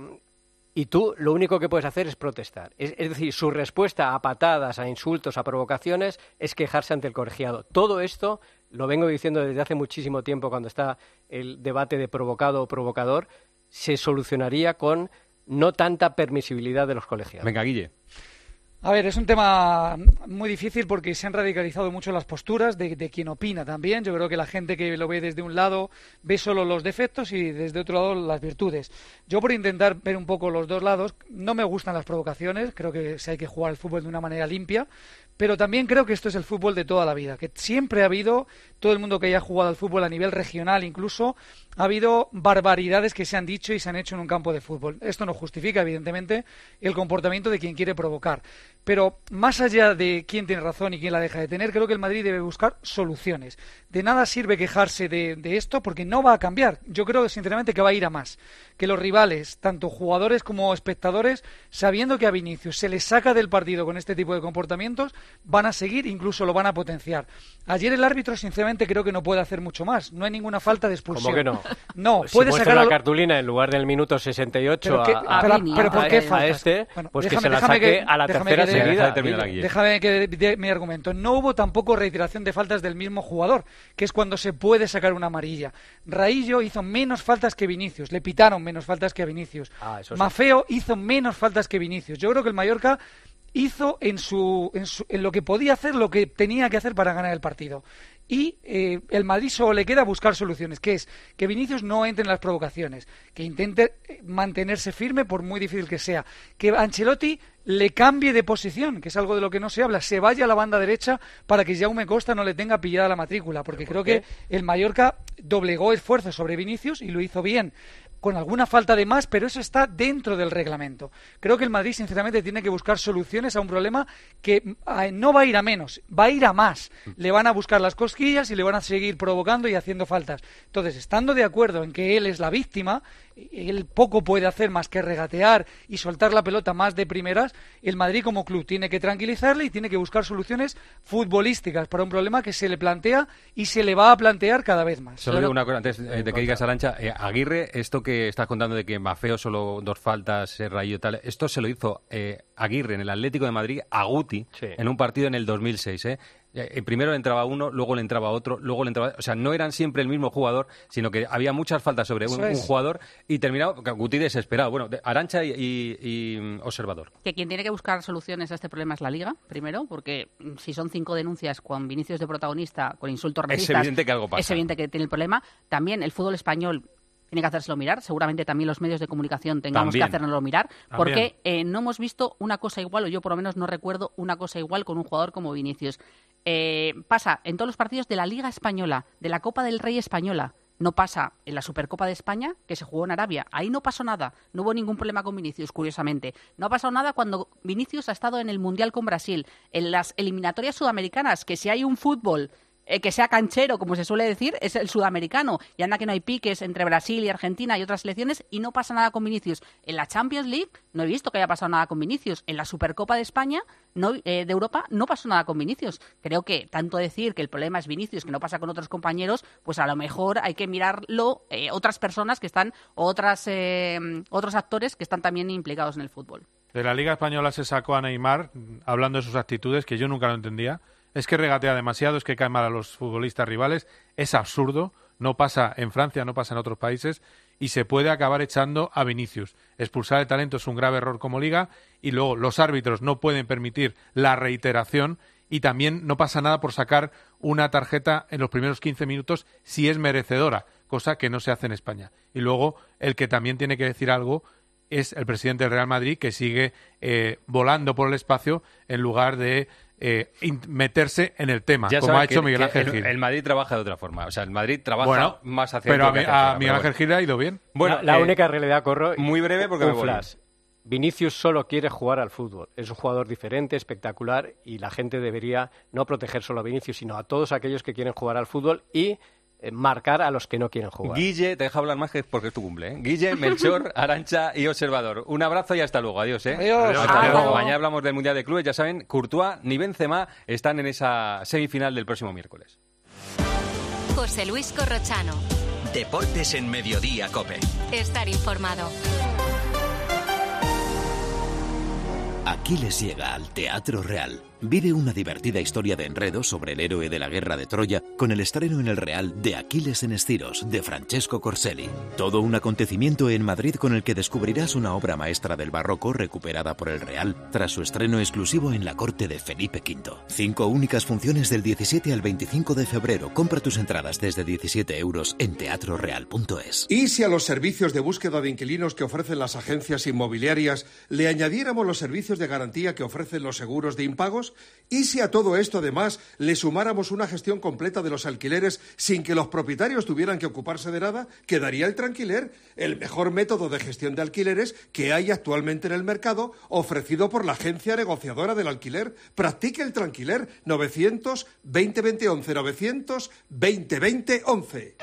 y tú lo único que puedes hacer es protestar. Es, es decir, su respuesta a patadas, a insultos, a provocaciones es quejarse ante el colegiado. Todo esto lo vengo diciendo desde hace muchísimo tiempo cuando está el debate de provocado o provocador, se solucionaría con no tanta permisibilidad de los colegiados. Venga, Guille. A ver, es un tema muy difícil porque se han radicalizado mucho las posturas de, de quien opina también. Yo creo que la gente que lo ve desde un lado ve solo los defectos y desde otro lado las virtudes. Yo por intentar ver un poco los dos lados, no me gustan las provocaciones, creo que sí hay que jugar el fútbol de una manera limpia, pero también creo que esto es el fútbol de toda la vida, que siempre ha habido, todo el mundo que haya jugado al fútbol a nivel regional incluso, ha habido barbaridades que se han dicho y se han hecho en un campo de fútbol. Esto no justifica, evidentemente, el comportamiento de quien quiere provocar. Pero más allá de quién tiene razón y quién la deja de tener, creo que el Madrid debe buscar soluciones. De nada sirve quejarse de, esto porque no va a cambiar. Yo creo sinceramente que va a ir a más. Que los rivales, tanto jugadores como espectadores, sabiendo que a Vinicius se le saca del partido con este tipo de comportamientos, van a seguir, incluso lo van a potenciar. Ayer el árbitro, sinceramente, creo que no puede hacer mucho más. No hay ninguna falta de expulsión. ¿Cómo que no? No, Si puede sacar la cartulina en lugar del minuto 68 Pero qué- a, a- pero- a- pero ¿por qué a- a faltas? este, Bueno, pues que se la saque que- a la tercera que seguida. Déjame Déjame que dé mi argumento. No hubo tampoco reiteración de faltas del mismo jugador, que es cuando se puede sacar una amarilla. Raillo hizo menos faltas que Vinicius, le pitaron menos faltas que a Vinicius. Ah, eso sí. Mafeo hizo menos faltas que Vinicius. Yo creo que el Mallorca hizo en, su, en, su- en lo que podía hacer lo que tenía que hacer para ganar el partido. Y eh, el Madrid solo le queda buscar soluciones, que es que Vinicius no entre en las provocaciones, que intente eh, mantenerse firme por muy difícil que sea, que Ancelotti le cambie de posición, que es algo de lo que no se habla, se vaya a la banda derecha para que Jaume Costa no le tenga pillada la matrícula, porque creo qué? que el Mallorca doblegó esfuerzos sobre Vinicius y lo hizo bien con alguna falta de más, pero eso está dentro del reglamento. Creo que el Madrid, sinceramente, tiene que buscar soluciones a un problema que eh, no va a ir a menos, va a ir a más. Le van a buscar las cosquillas y le van a seguir provocando y haciendo faltas. Entonces, estando de acuerdo en que él es la víctima, él poco puede hacer más que regatear y soltar la pelota más de primeras, el Madrid como club tiene que tranquilizarle y tiene que buscar soluciones futbolísticas para un problema que se le plantea y se le va a plantear cada vez más. Solo digo una cosa antes eh, de que digas Arancha. Eh, Aguirre, esto que estás contando de que Mafeo solo dos faltas, eh, Rayo tal, esto se lo hizo eh, Aguirre en el Atlético de Madrid a Guti en un partido en el 2006. ¿Eh? Eh, primero le entraba uno, luego le entraba otro, luego le entraba... O sea, no eran siempre el mismo jugador, sino que había muchas faltas sobre un, es. jugador y terminaba Guti desesperado. Bueno, de- Arancha y, y- y, Observador. Que quien tiene que buscar soluciones a este problema es la Liga, primero, porque si son cinco denuncias con Vinicius de protagonista, con insultos Es racistas... evidente que algo pasa. Es evidente que tiene el problema. También el fútbol español tiene que hacérselo mirar. Seguramente también los medios de comunicación tengamos También. que hacérnoslo mirar. También. Porque eh, no hemos visto una cosa igual, o yo por lo menos no recuerdo una cosa igual con un jugador como Vinicius. Eh, pasa en todos los partidos de la Liga Española, de la Copa del Rey Española. No pasa en la Supercopa de España, que se jugó en Arabia. Ahí no pasó nada. No hubo ningún problema con Vinicius, curiosamente. No ha pasado nada cuando Vinicius ha estado en el Mundial con Brasil. En las eliminatorias sudamericanas, que si hay un fútbol eh, que sea canchero, como se suele decir, es el sudamericano. Y anda que no hay piques entre Brasil y Argentina y otras selecciones y no pasa nada con Vinicius. En la Champions League no he visto que haya pasado nada con Vinicius. En la Supercopa de España, no, eh, de Europa, no pasó nada con Vinicius. Creo que tanto decir que el problema es Vinicius, que no pasa con otros compañeros, pues a lo mejor hay que mirarlo eh, otras personas que están, otras, eh, otros actores que están también implicados en el fútbol. De la Liga Española se sacó a Neymar hablando de sus actitudes, que yo nunca lo entendía. Es que regatea demasiado, es que cae mal a los futbolistas rivales. Es absurdo. No pasa en Francia, no pasa en otros países. Y se puede acabar echando a Vinicius. Expulsar el talento es un grave error como liga. Y luego los árbitros no pueden permitir la reiteración. Y también no pasa nada por sacar una tarjeta en los primeros 15 minutos si es merecedora, cosa que no se hace en España. Y luego el que también tiene que decir algo es el presidente del Real Madrid que sigue eh, volando por el espacio en lugar de eh, meterse en el tema, Ya como ha hecho que- Miguel Ángel el, Gil. el Madrid trabaja de otra forma. O sea, el Madrid trabaja Bueno, más hacia pero a, adentro mi- a Miguel Ángel. Gil ha ido bien. Bueno, la, la eh, única realidad, Corro. muy breve porque un me voy. flash. Vinicius solo quiere jugar al fútbol. Es un jugador diferente, espectacular y la gente debería no proteger solo a Vinicius, sino a todos aquellos que quieren jugar al fútbol y marcar a los que no quieren jugar. Guille, te deja hablar más que porque es tu cumple. ¿eh? Guille, Melchor, Arancha y Observador. Un abrazo y hasta luego. Adiós. ¿eh? Adiós. Hasta Hasta luego. luego. Mañana hablamos del Mundial de Clubes. Ya saben, Courtois ni Benzema están en esa semifinal del próximo miércoles. José Luis Corrochano. Deportes en Mediodía, Cope. Estar informado. Aquiles llega al Teatro Real. Vive una divertida historia de enredo sobre el héroe de la guerra de Troya con el estreno en el Real de Aquiles en Estiros de Francesco Corselli. Todo un acontecimiento en Madrid con el que descubrirás una obra maestra del barroco recuperada por el Real tras su estreno exclusivo en la corte de Felipe V. Cinco únicas funciones del 17 al 25 de febrero. Compra tus entradas desde 17 euros en teatroreal.es. ¿Y si a los servicios de búsqueda de inquilinos que ofrecen las agencias inmobiliarias le añadiéramos los servicios de garantía que ofrecen los seguros de impagos? ¿Y si a todo esto además le sumáramos una gestión completa de los alquileres sin que los propietarios tuvieran que ocuparse de nada? Quedaría el tranquiler, el mejor método de gestión de alquileres que hay actualmente en el mercado, ofrecido por la agencia negociadora del alquiler. Practique el tranquiler 900 2020 11 900 2020 11.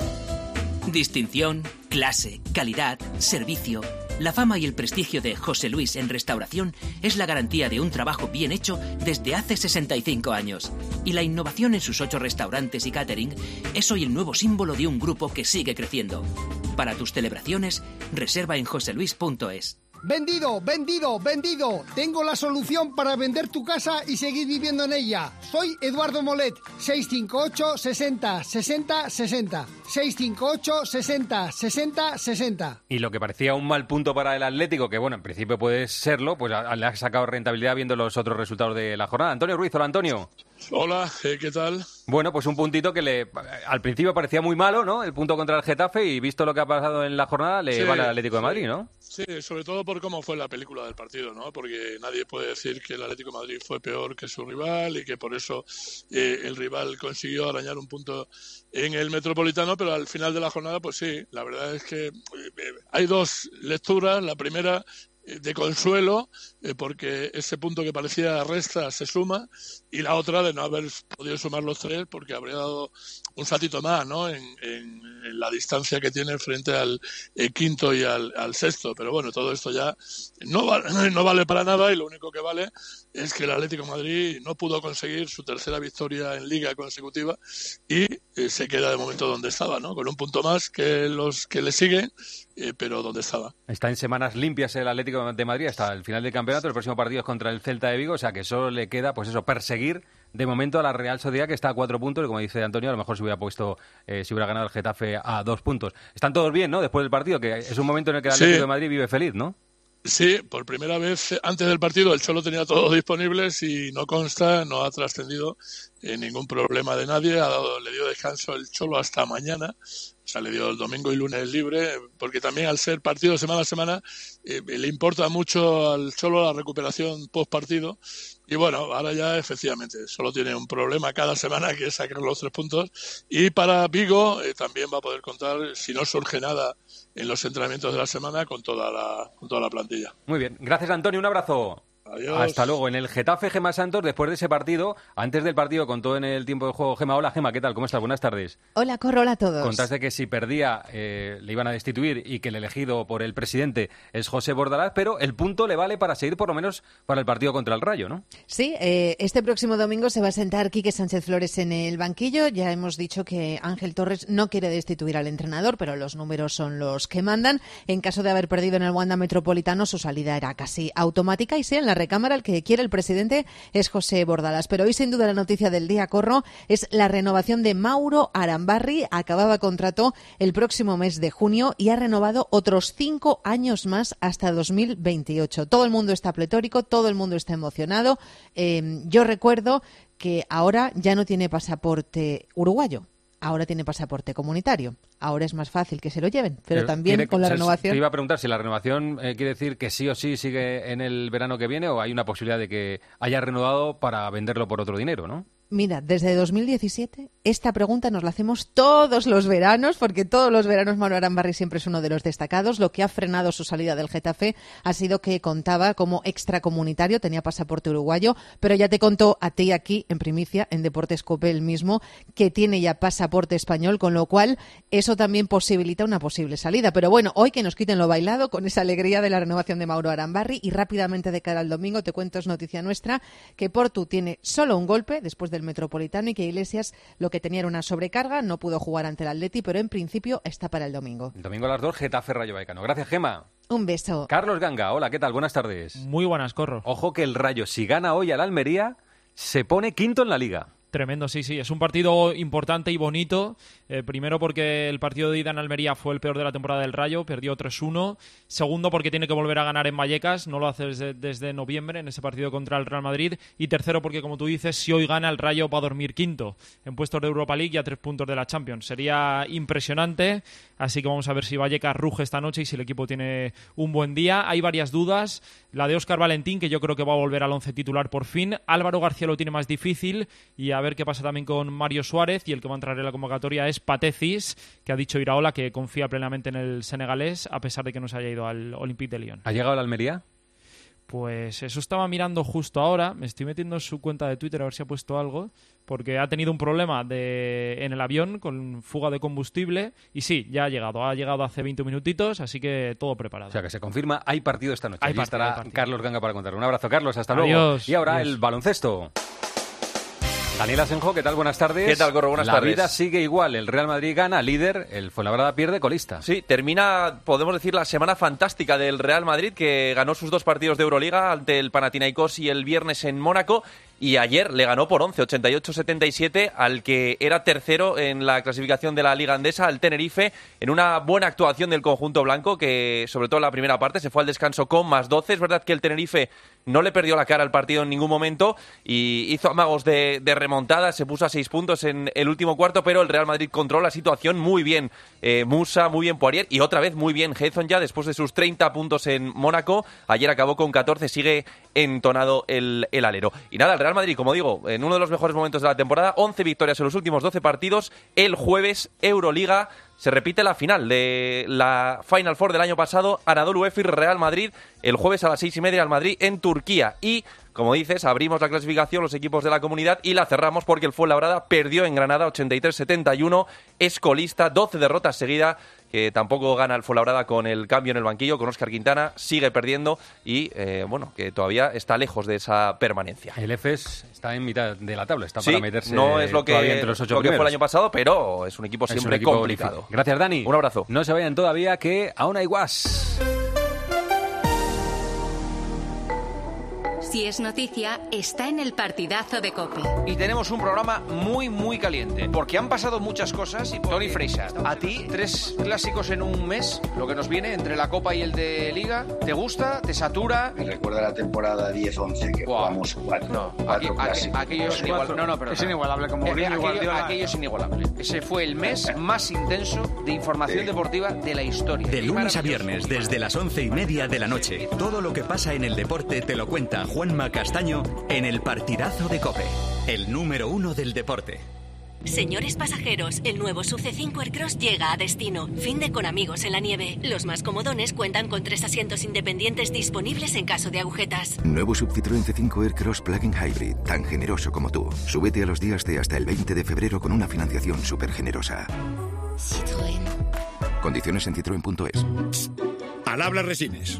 Distinción, clase, calidad, servicio. La fama y el prestigio de José Luis en restauración es la garantía de un trabajo bien hecho desde hace 65 años. Y la innovación en sus ocho restaurantes y catering es hoy el nuevo símbolo de un grupo que sigue creciendo. Para tus celebraciones, reserva en joseluis.es. Vendido, vendido, vendido. Tengo la solución para vender tu casa y seguir viviendo en ella. Soy Eduardo Molet, 658 60 60 60. 658 60 60 60. Y lo que parecía un mal punto para el Atlético, que bueno, en principio puede serlo, pues le ha sacado rentabilidad viendo los otros resultados de la jornada. Antonio Ruiz, hola Antonio. Hola, eh, ¿qué tal? Bueno, pues un puntito que le al principio parecía muy malo, ¿no? El punto contra el Getafe y visto lo que ha pasado en la jornada le Sí, vale al Atlético de. Madrid, ¿no? Sí, sobre todo por cómo fue la película del partido, ¿no? Porque nadie puede decir que el Atlético de Madrid fue peor que su rival y que por eso eh, el rival consiguió arañar un punto en el Metropolitano, pero al final de la jornada, pues sí, la verdad es que eh, hay dos lecturas. La primera de consuelo, eh, porque ese punto que parecía resta se suma, y la otra de no haber podido sumar los tres, porque habría dado un saltito más, ¿no? En, en- en la distancia que tiene frente al eh, quinto y al, sexto. Pero bueno, todo esto ya no, no vale para nada y lo único que vale es que el Atlético Madrid no pudo conseguir su tercera victoria en liga consecutiva y eh, se queda de momento donde estaba, ¿no? Con un punto más que los que le siguen, eh, pero donde estaba. Está en semanas limpias el Atlético de Madrid hasta el final del campeonato. El próximo partido es contra el Celta de Vigo, o sea que solo le queda, pues eso, perseguir de momento a la Real Sociedad que está a cuatro puntos y como dice Antonio, a lo mejor se hubiera puesto, eh, si hubiera ganado el Getafe a dos puntos. Están todos bien, ¿no? Después del partido, que es un momento en el que el Sí. Atlético de Madrid vive feliz, ¿no? Sí, por primera vez antes del partido el Cholo tenía todos disponibles y no consta, no ha trascendido eh, ningún problema de nadie, ha dado, le dio descanso el Cholo hasta mañana, o sea, le dio el domingo y lunes libre, porque también al ser partido semana a semana eh, le importa mucho al Cholo la recuperación post partido y bueno, ahora ya efectivamente solo tiene un problema cada semana que es sacar los tres puntos. Y para Vigo eh, también va a poder contar, si no surge nada en los entrenamientos de la semana, con toda la, con toda la plantilla. Muy bien. Gracias, Antonio. Un abrazo. Adiós. Hasta luego. En el Getafe Gema Santos, después de ese partido, antes del partido contó en el tiempo de juego Gema. Hola Gema, ¿qué tal? ¿Cómo estás? Buenas tardes. Hola, Corro, hola a todos. Contaste que si perdía eh, le iban a destituir y que el elegido por el presidente es José Bordalás, pero el punto le vale para seguir por lo menos para el partido contra el Rayo, ¿no? Sí, eh, este próximo domingo se va a sentar Quique Sánchez Flores en el banquillo. Ya hemos dicho que Ángel Torres no quiere destituir al entrenador, pero los números son los que mandan. En caso de haber perdido en el Wanda Metropolitano, su salida era casi automática y sí, en la recámara el que quiere el presidente es José Bordalas. Pero hoy, sin duda, la noticia del día, Corro, es la renovación de Mauro Arambarri. Acababa contrato el próximo mes de junio y ha renovado otros cinco años más hasta 2028. Todo el mundo está pletórico, todo el mundo está emocionado. Eh, yo recuerdo que ahora ya no tiene pasaporte uruguayo. Ahora tiene pasaporte comunitario. Ahora es más fácil que se lo lleven, pero, también tiene- con la renovación. Te iba a preguntar si la renovación eh, quiere decir que sí o sí sigue en el verano que viene o hay una posibilidad de que haya renovado para venderlo por otro dinero, ¿no? Mira, desde 2017 esta pregunta nos la hacemos todos los veranos, porque todos los veranos Manuel Arambarri siempre es uno de los destacados. Lo que ha frenado su salida del Getafe ha sido que contaba como extracomunitario, tenía pasaporte uruguayo, pero ya te contó a ti aquí en primicia, en Deportes Cope el mismo, que tiene ya pasaporte español, con lo cual eso también posibilita una posible salida. Pero bueno, hoy que nos quiten lo bailado con esa alegría de la renovación de Mauro Arambarri y rápidamente de cara al domingo te cuento es noticia nuestra que Portu tiene solo un golpe después del Metropolitano y que Iglesias lo que tenía una sobrecarga, no pudo jugar ante el Atleti, pero en principio está para el domingo. El domingo a las dos, Getafe Rayo Vallecano. Gracias, Gema. Un beso. Carlos Ganga, hola, ¿qué tal? Buenas tardes. Muy buenas, Corro. Ojo que el Rayo, si gana hoy al Almería, se pone quinto en la liga. Tremendo, sí, sí. Es un partido importante y bonito. Eh, primero porque el partido de ida en Almería fue el peor de la temporada del Rayo, perdió 3-1. Segundo porque tiene que volver a ganar en Vallecas, no lo hace desde, desde noviembre en ese partido contra el Real Madrid. Y tercero porque, como tú dices, si hoy gana el Rayo va a dormir quinto en puestos de Europa League y a tres puntos de la Champions. Sería impresionante, así que vamos a ver si Vallecas ruge esta noche y si el equipo tiene un buen día. Hay varias dudas. La de Óscar Valentín, que yo creo que va a volver al once titular por fin. Álvaro García lo tiene más difícil y a ver qué pasa también con Mario Suárez y el que va a entrar en la convocatoria es Patecis, que ha dicho Iraola que confía plenamente en el senegalés a pesar de que no se haya ido al Olympique de Lyon. ¿Ha llegado el Almería? Pues eso estaba mirando justo ahora. Me estoy metiendo en su cuenta de Twitter a ver si ha puesto algo. Porque ha tenido un problema de, en el avión con fuga de combustible. Y sí, ya ha llegado. Ha llegado hace 20 minutitos, así que todo preparado. O sea que se confirma, hay partido esta noche. Hay Allí partido, estará hay partido. Carlos Ganga para contarlo. Un abrazo, Carlos. Hasta luego. Y ahora Adiós. el baloncesto. Daniel Asenjo, ¿qué tal? Buenas tardes. ¿Qué tal, Corro? Buenas La tardes. vida sigue igual. El Real Madrid gana, líder. El Fuenlabrada pierde, colista. Sí, termina, podemos decir, la semana fantástica del Real Madrid, que ganó sus dos partidos de Euroliga ante el Panathinaikos y el viernes en Mónaco. Y ayer le ganó por 11, 88-77, al que era tercero en la clasificación de la Liga Andesa, al Tenerife, en una buena actuación del conjunto blanco, que sobre todo en la primera parte se fue al descanso con más 12. Es verdad que el Tenerife no le perdió la cara al partido en ningún momento y hizo amagos de, remontada, se puso a seis puntos en el último cuarto, pero el Real Madrid controla la situación muy bien. Eh, Musa, muy bien Poirier y otra vez muy bien Hezon ya después de sus 30 puntos en Mónaco. Ayer acabó con 14, sigue entonado el, el alero. Y nada, el Real Madrid, como digo, en uno de los mejores momentos de la temporada, 11 victorias en los últimos 12 partidos. El jueves, Euroliga. Se repite la final de la Final Four del año pasado, Anadolu Efir Real Madrid, el jueves a las seis y media al Madrid en Turquía. Y, como dices, abrimos la clasificación, los equipos de la comunidad, y la cerramos porque el Fuenlabrada perdió en Granada 83-71, es colista, 12 derrotas seguidas, que tampoco gana el Fuenlabrada con el cambio en el banquillo, con Oscar Quintana, sigue perdiendo y, eh, bueno, que todavía está lejos de esa permanencia. El EFES está en mitad de la tabla, está Sí, para meterse no es lo que, entre los ocho lo que fue el año pasado, pero es un equipo un siempre equipo complicado. difícil. Gracias, Dani. Un abrazo. No se vayan todavía, que aún hay guas. Si es noticia, está en el partidazo de Cope. Y tenemos un programa muy, muy caliente. Porque han pasado muchas cosas. Y Tony Freixa, a ti, tres clásicos en un mes, lo que nos viene entre la Copa y el de Liga, ¿te gusta? ¿Te satura? Me recuerda la temporada 10-11 que jugamos cuatro, No, cuatro aqu- aquello es inigualable. No, no, pero Es inigualable, como Eh, aquello, Guardiola. aquello es inigualable. Ese fue el mes más intenso de información Sí. deportiva de la historia. De lunes a viernes, desde las once y media de la noche, todo lo que pasa en el deporte te lo cuenta Juanma Castaño en el partidazo de Cope, el número uno del deporte. Señores pasajeros, el nuevo sub C5 Aircross llega a destino. Fin de con amigos en la nieve. Los más comodones cuentan con tres asientos independientes disponibles en caso de agujetas. Nuevo sub Citroën C5 Aircross Plug-in Hybrid, tan generoso como tú. Súbete a los días de hasta el 20 de febrero con una financiación súper generosa. Citroën. Condiciones en citroen.es. Al habla resines.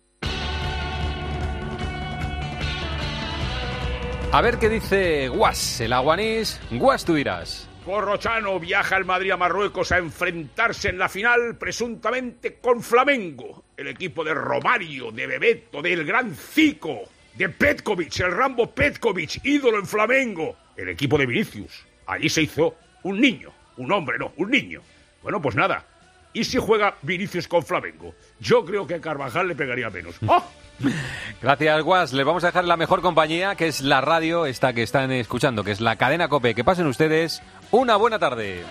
A ver qué dice Guas, el aguanís. Guas, tú irás. Corrochano viaja al Madrid a Marruecos a enfrentarse en la final presuntamente con Flamengo. El equipo de Romario, de Bebeto, del Gran Zico, de Petkovic, el Rambo Petkovic, ídolo en Flamengo. El equipo de Vinicius. Allí se hizo un niño, un hombre, no, un niño. Bueno, pues nada. ¿Y si juega Vinicius con Flamengo? Yo creo que Carvajal le pegaría menos. ¡Oh! Gracias, Guas. Les vamos a dejar la mejor compañía, que es la radio, esta que están escuchando, que es la cadena Cope. Que pasen ustedes una buena tarde.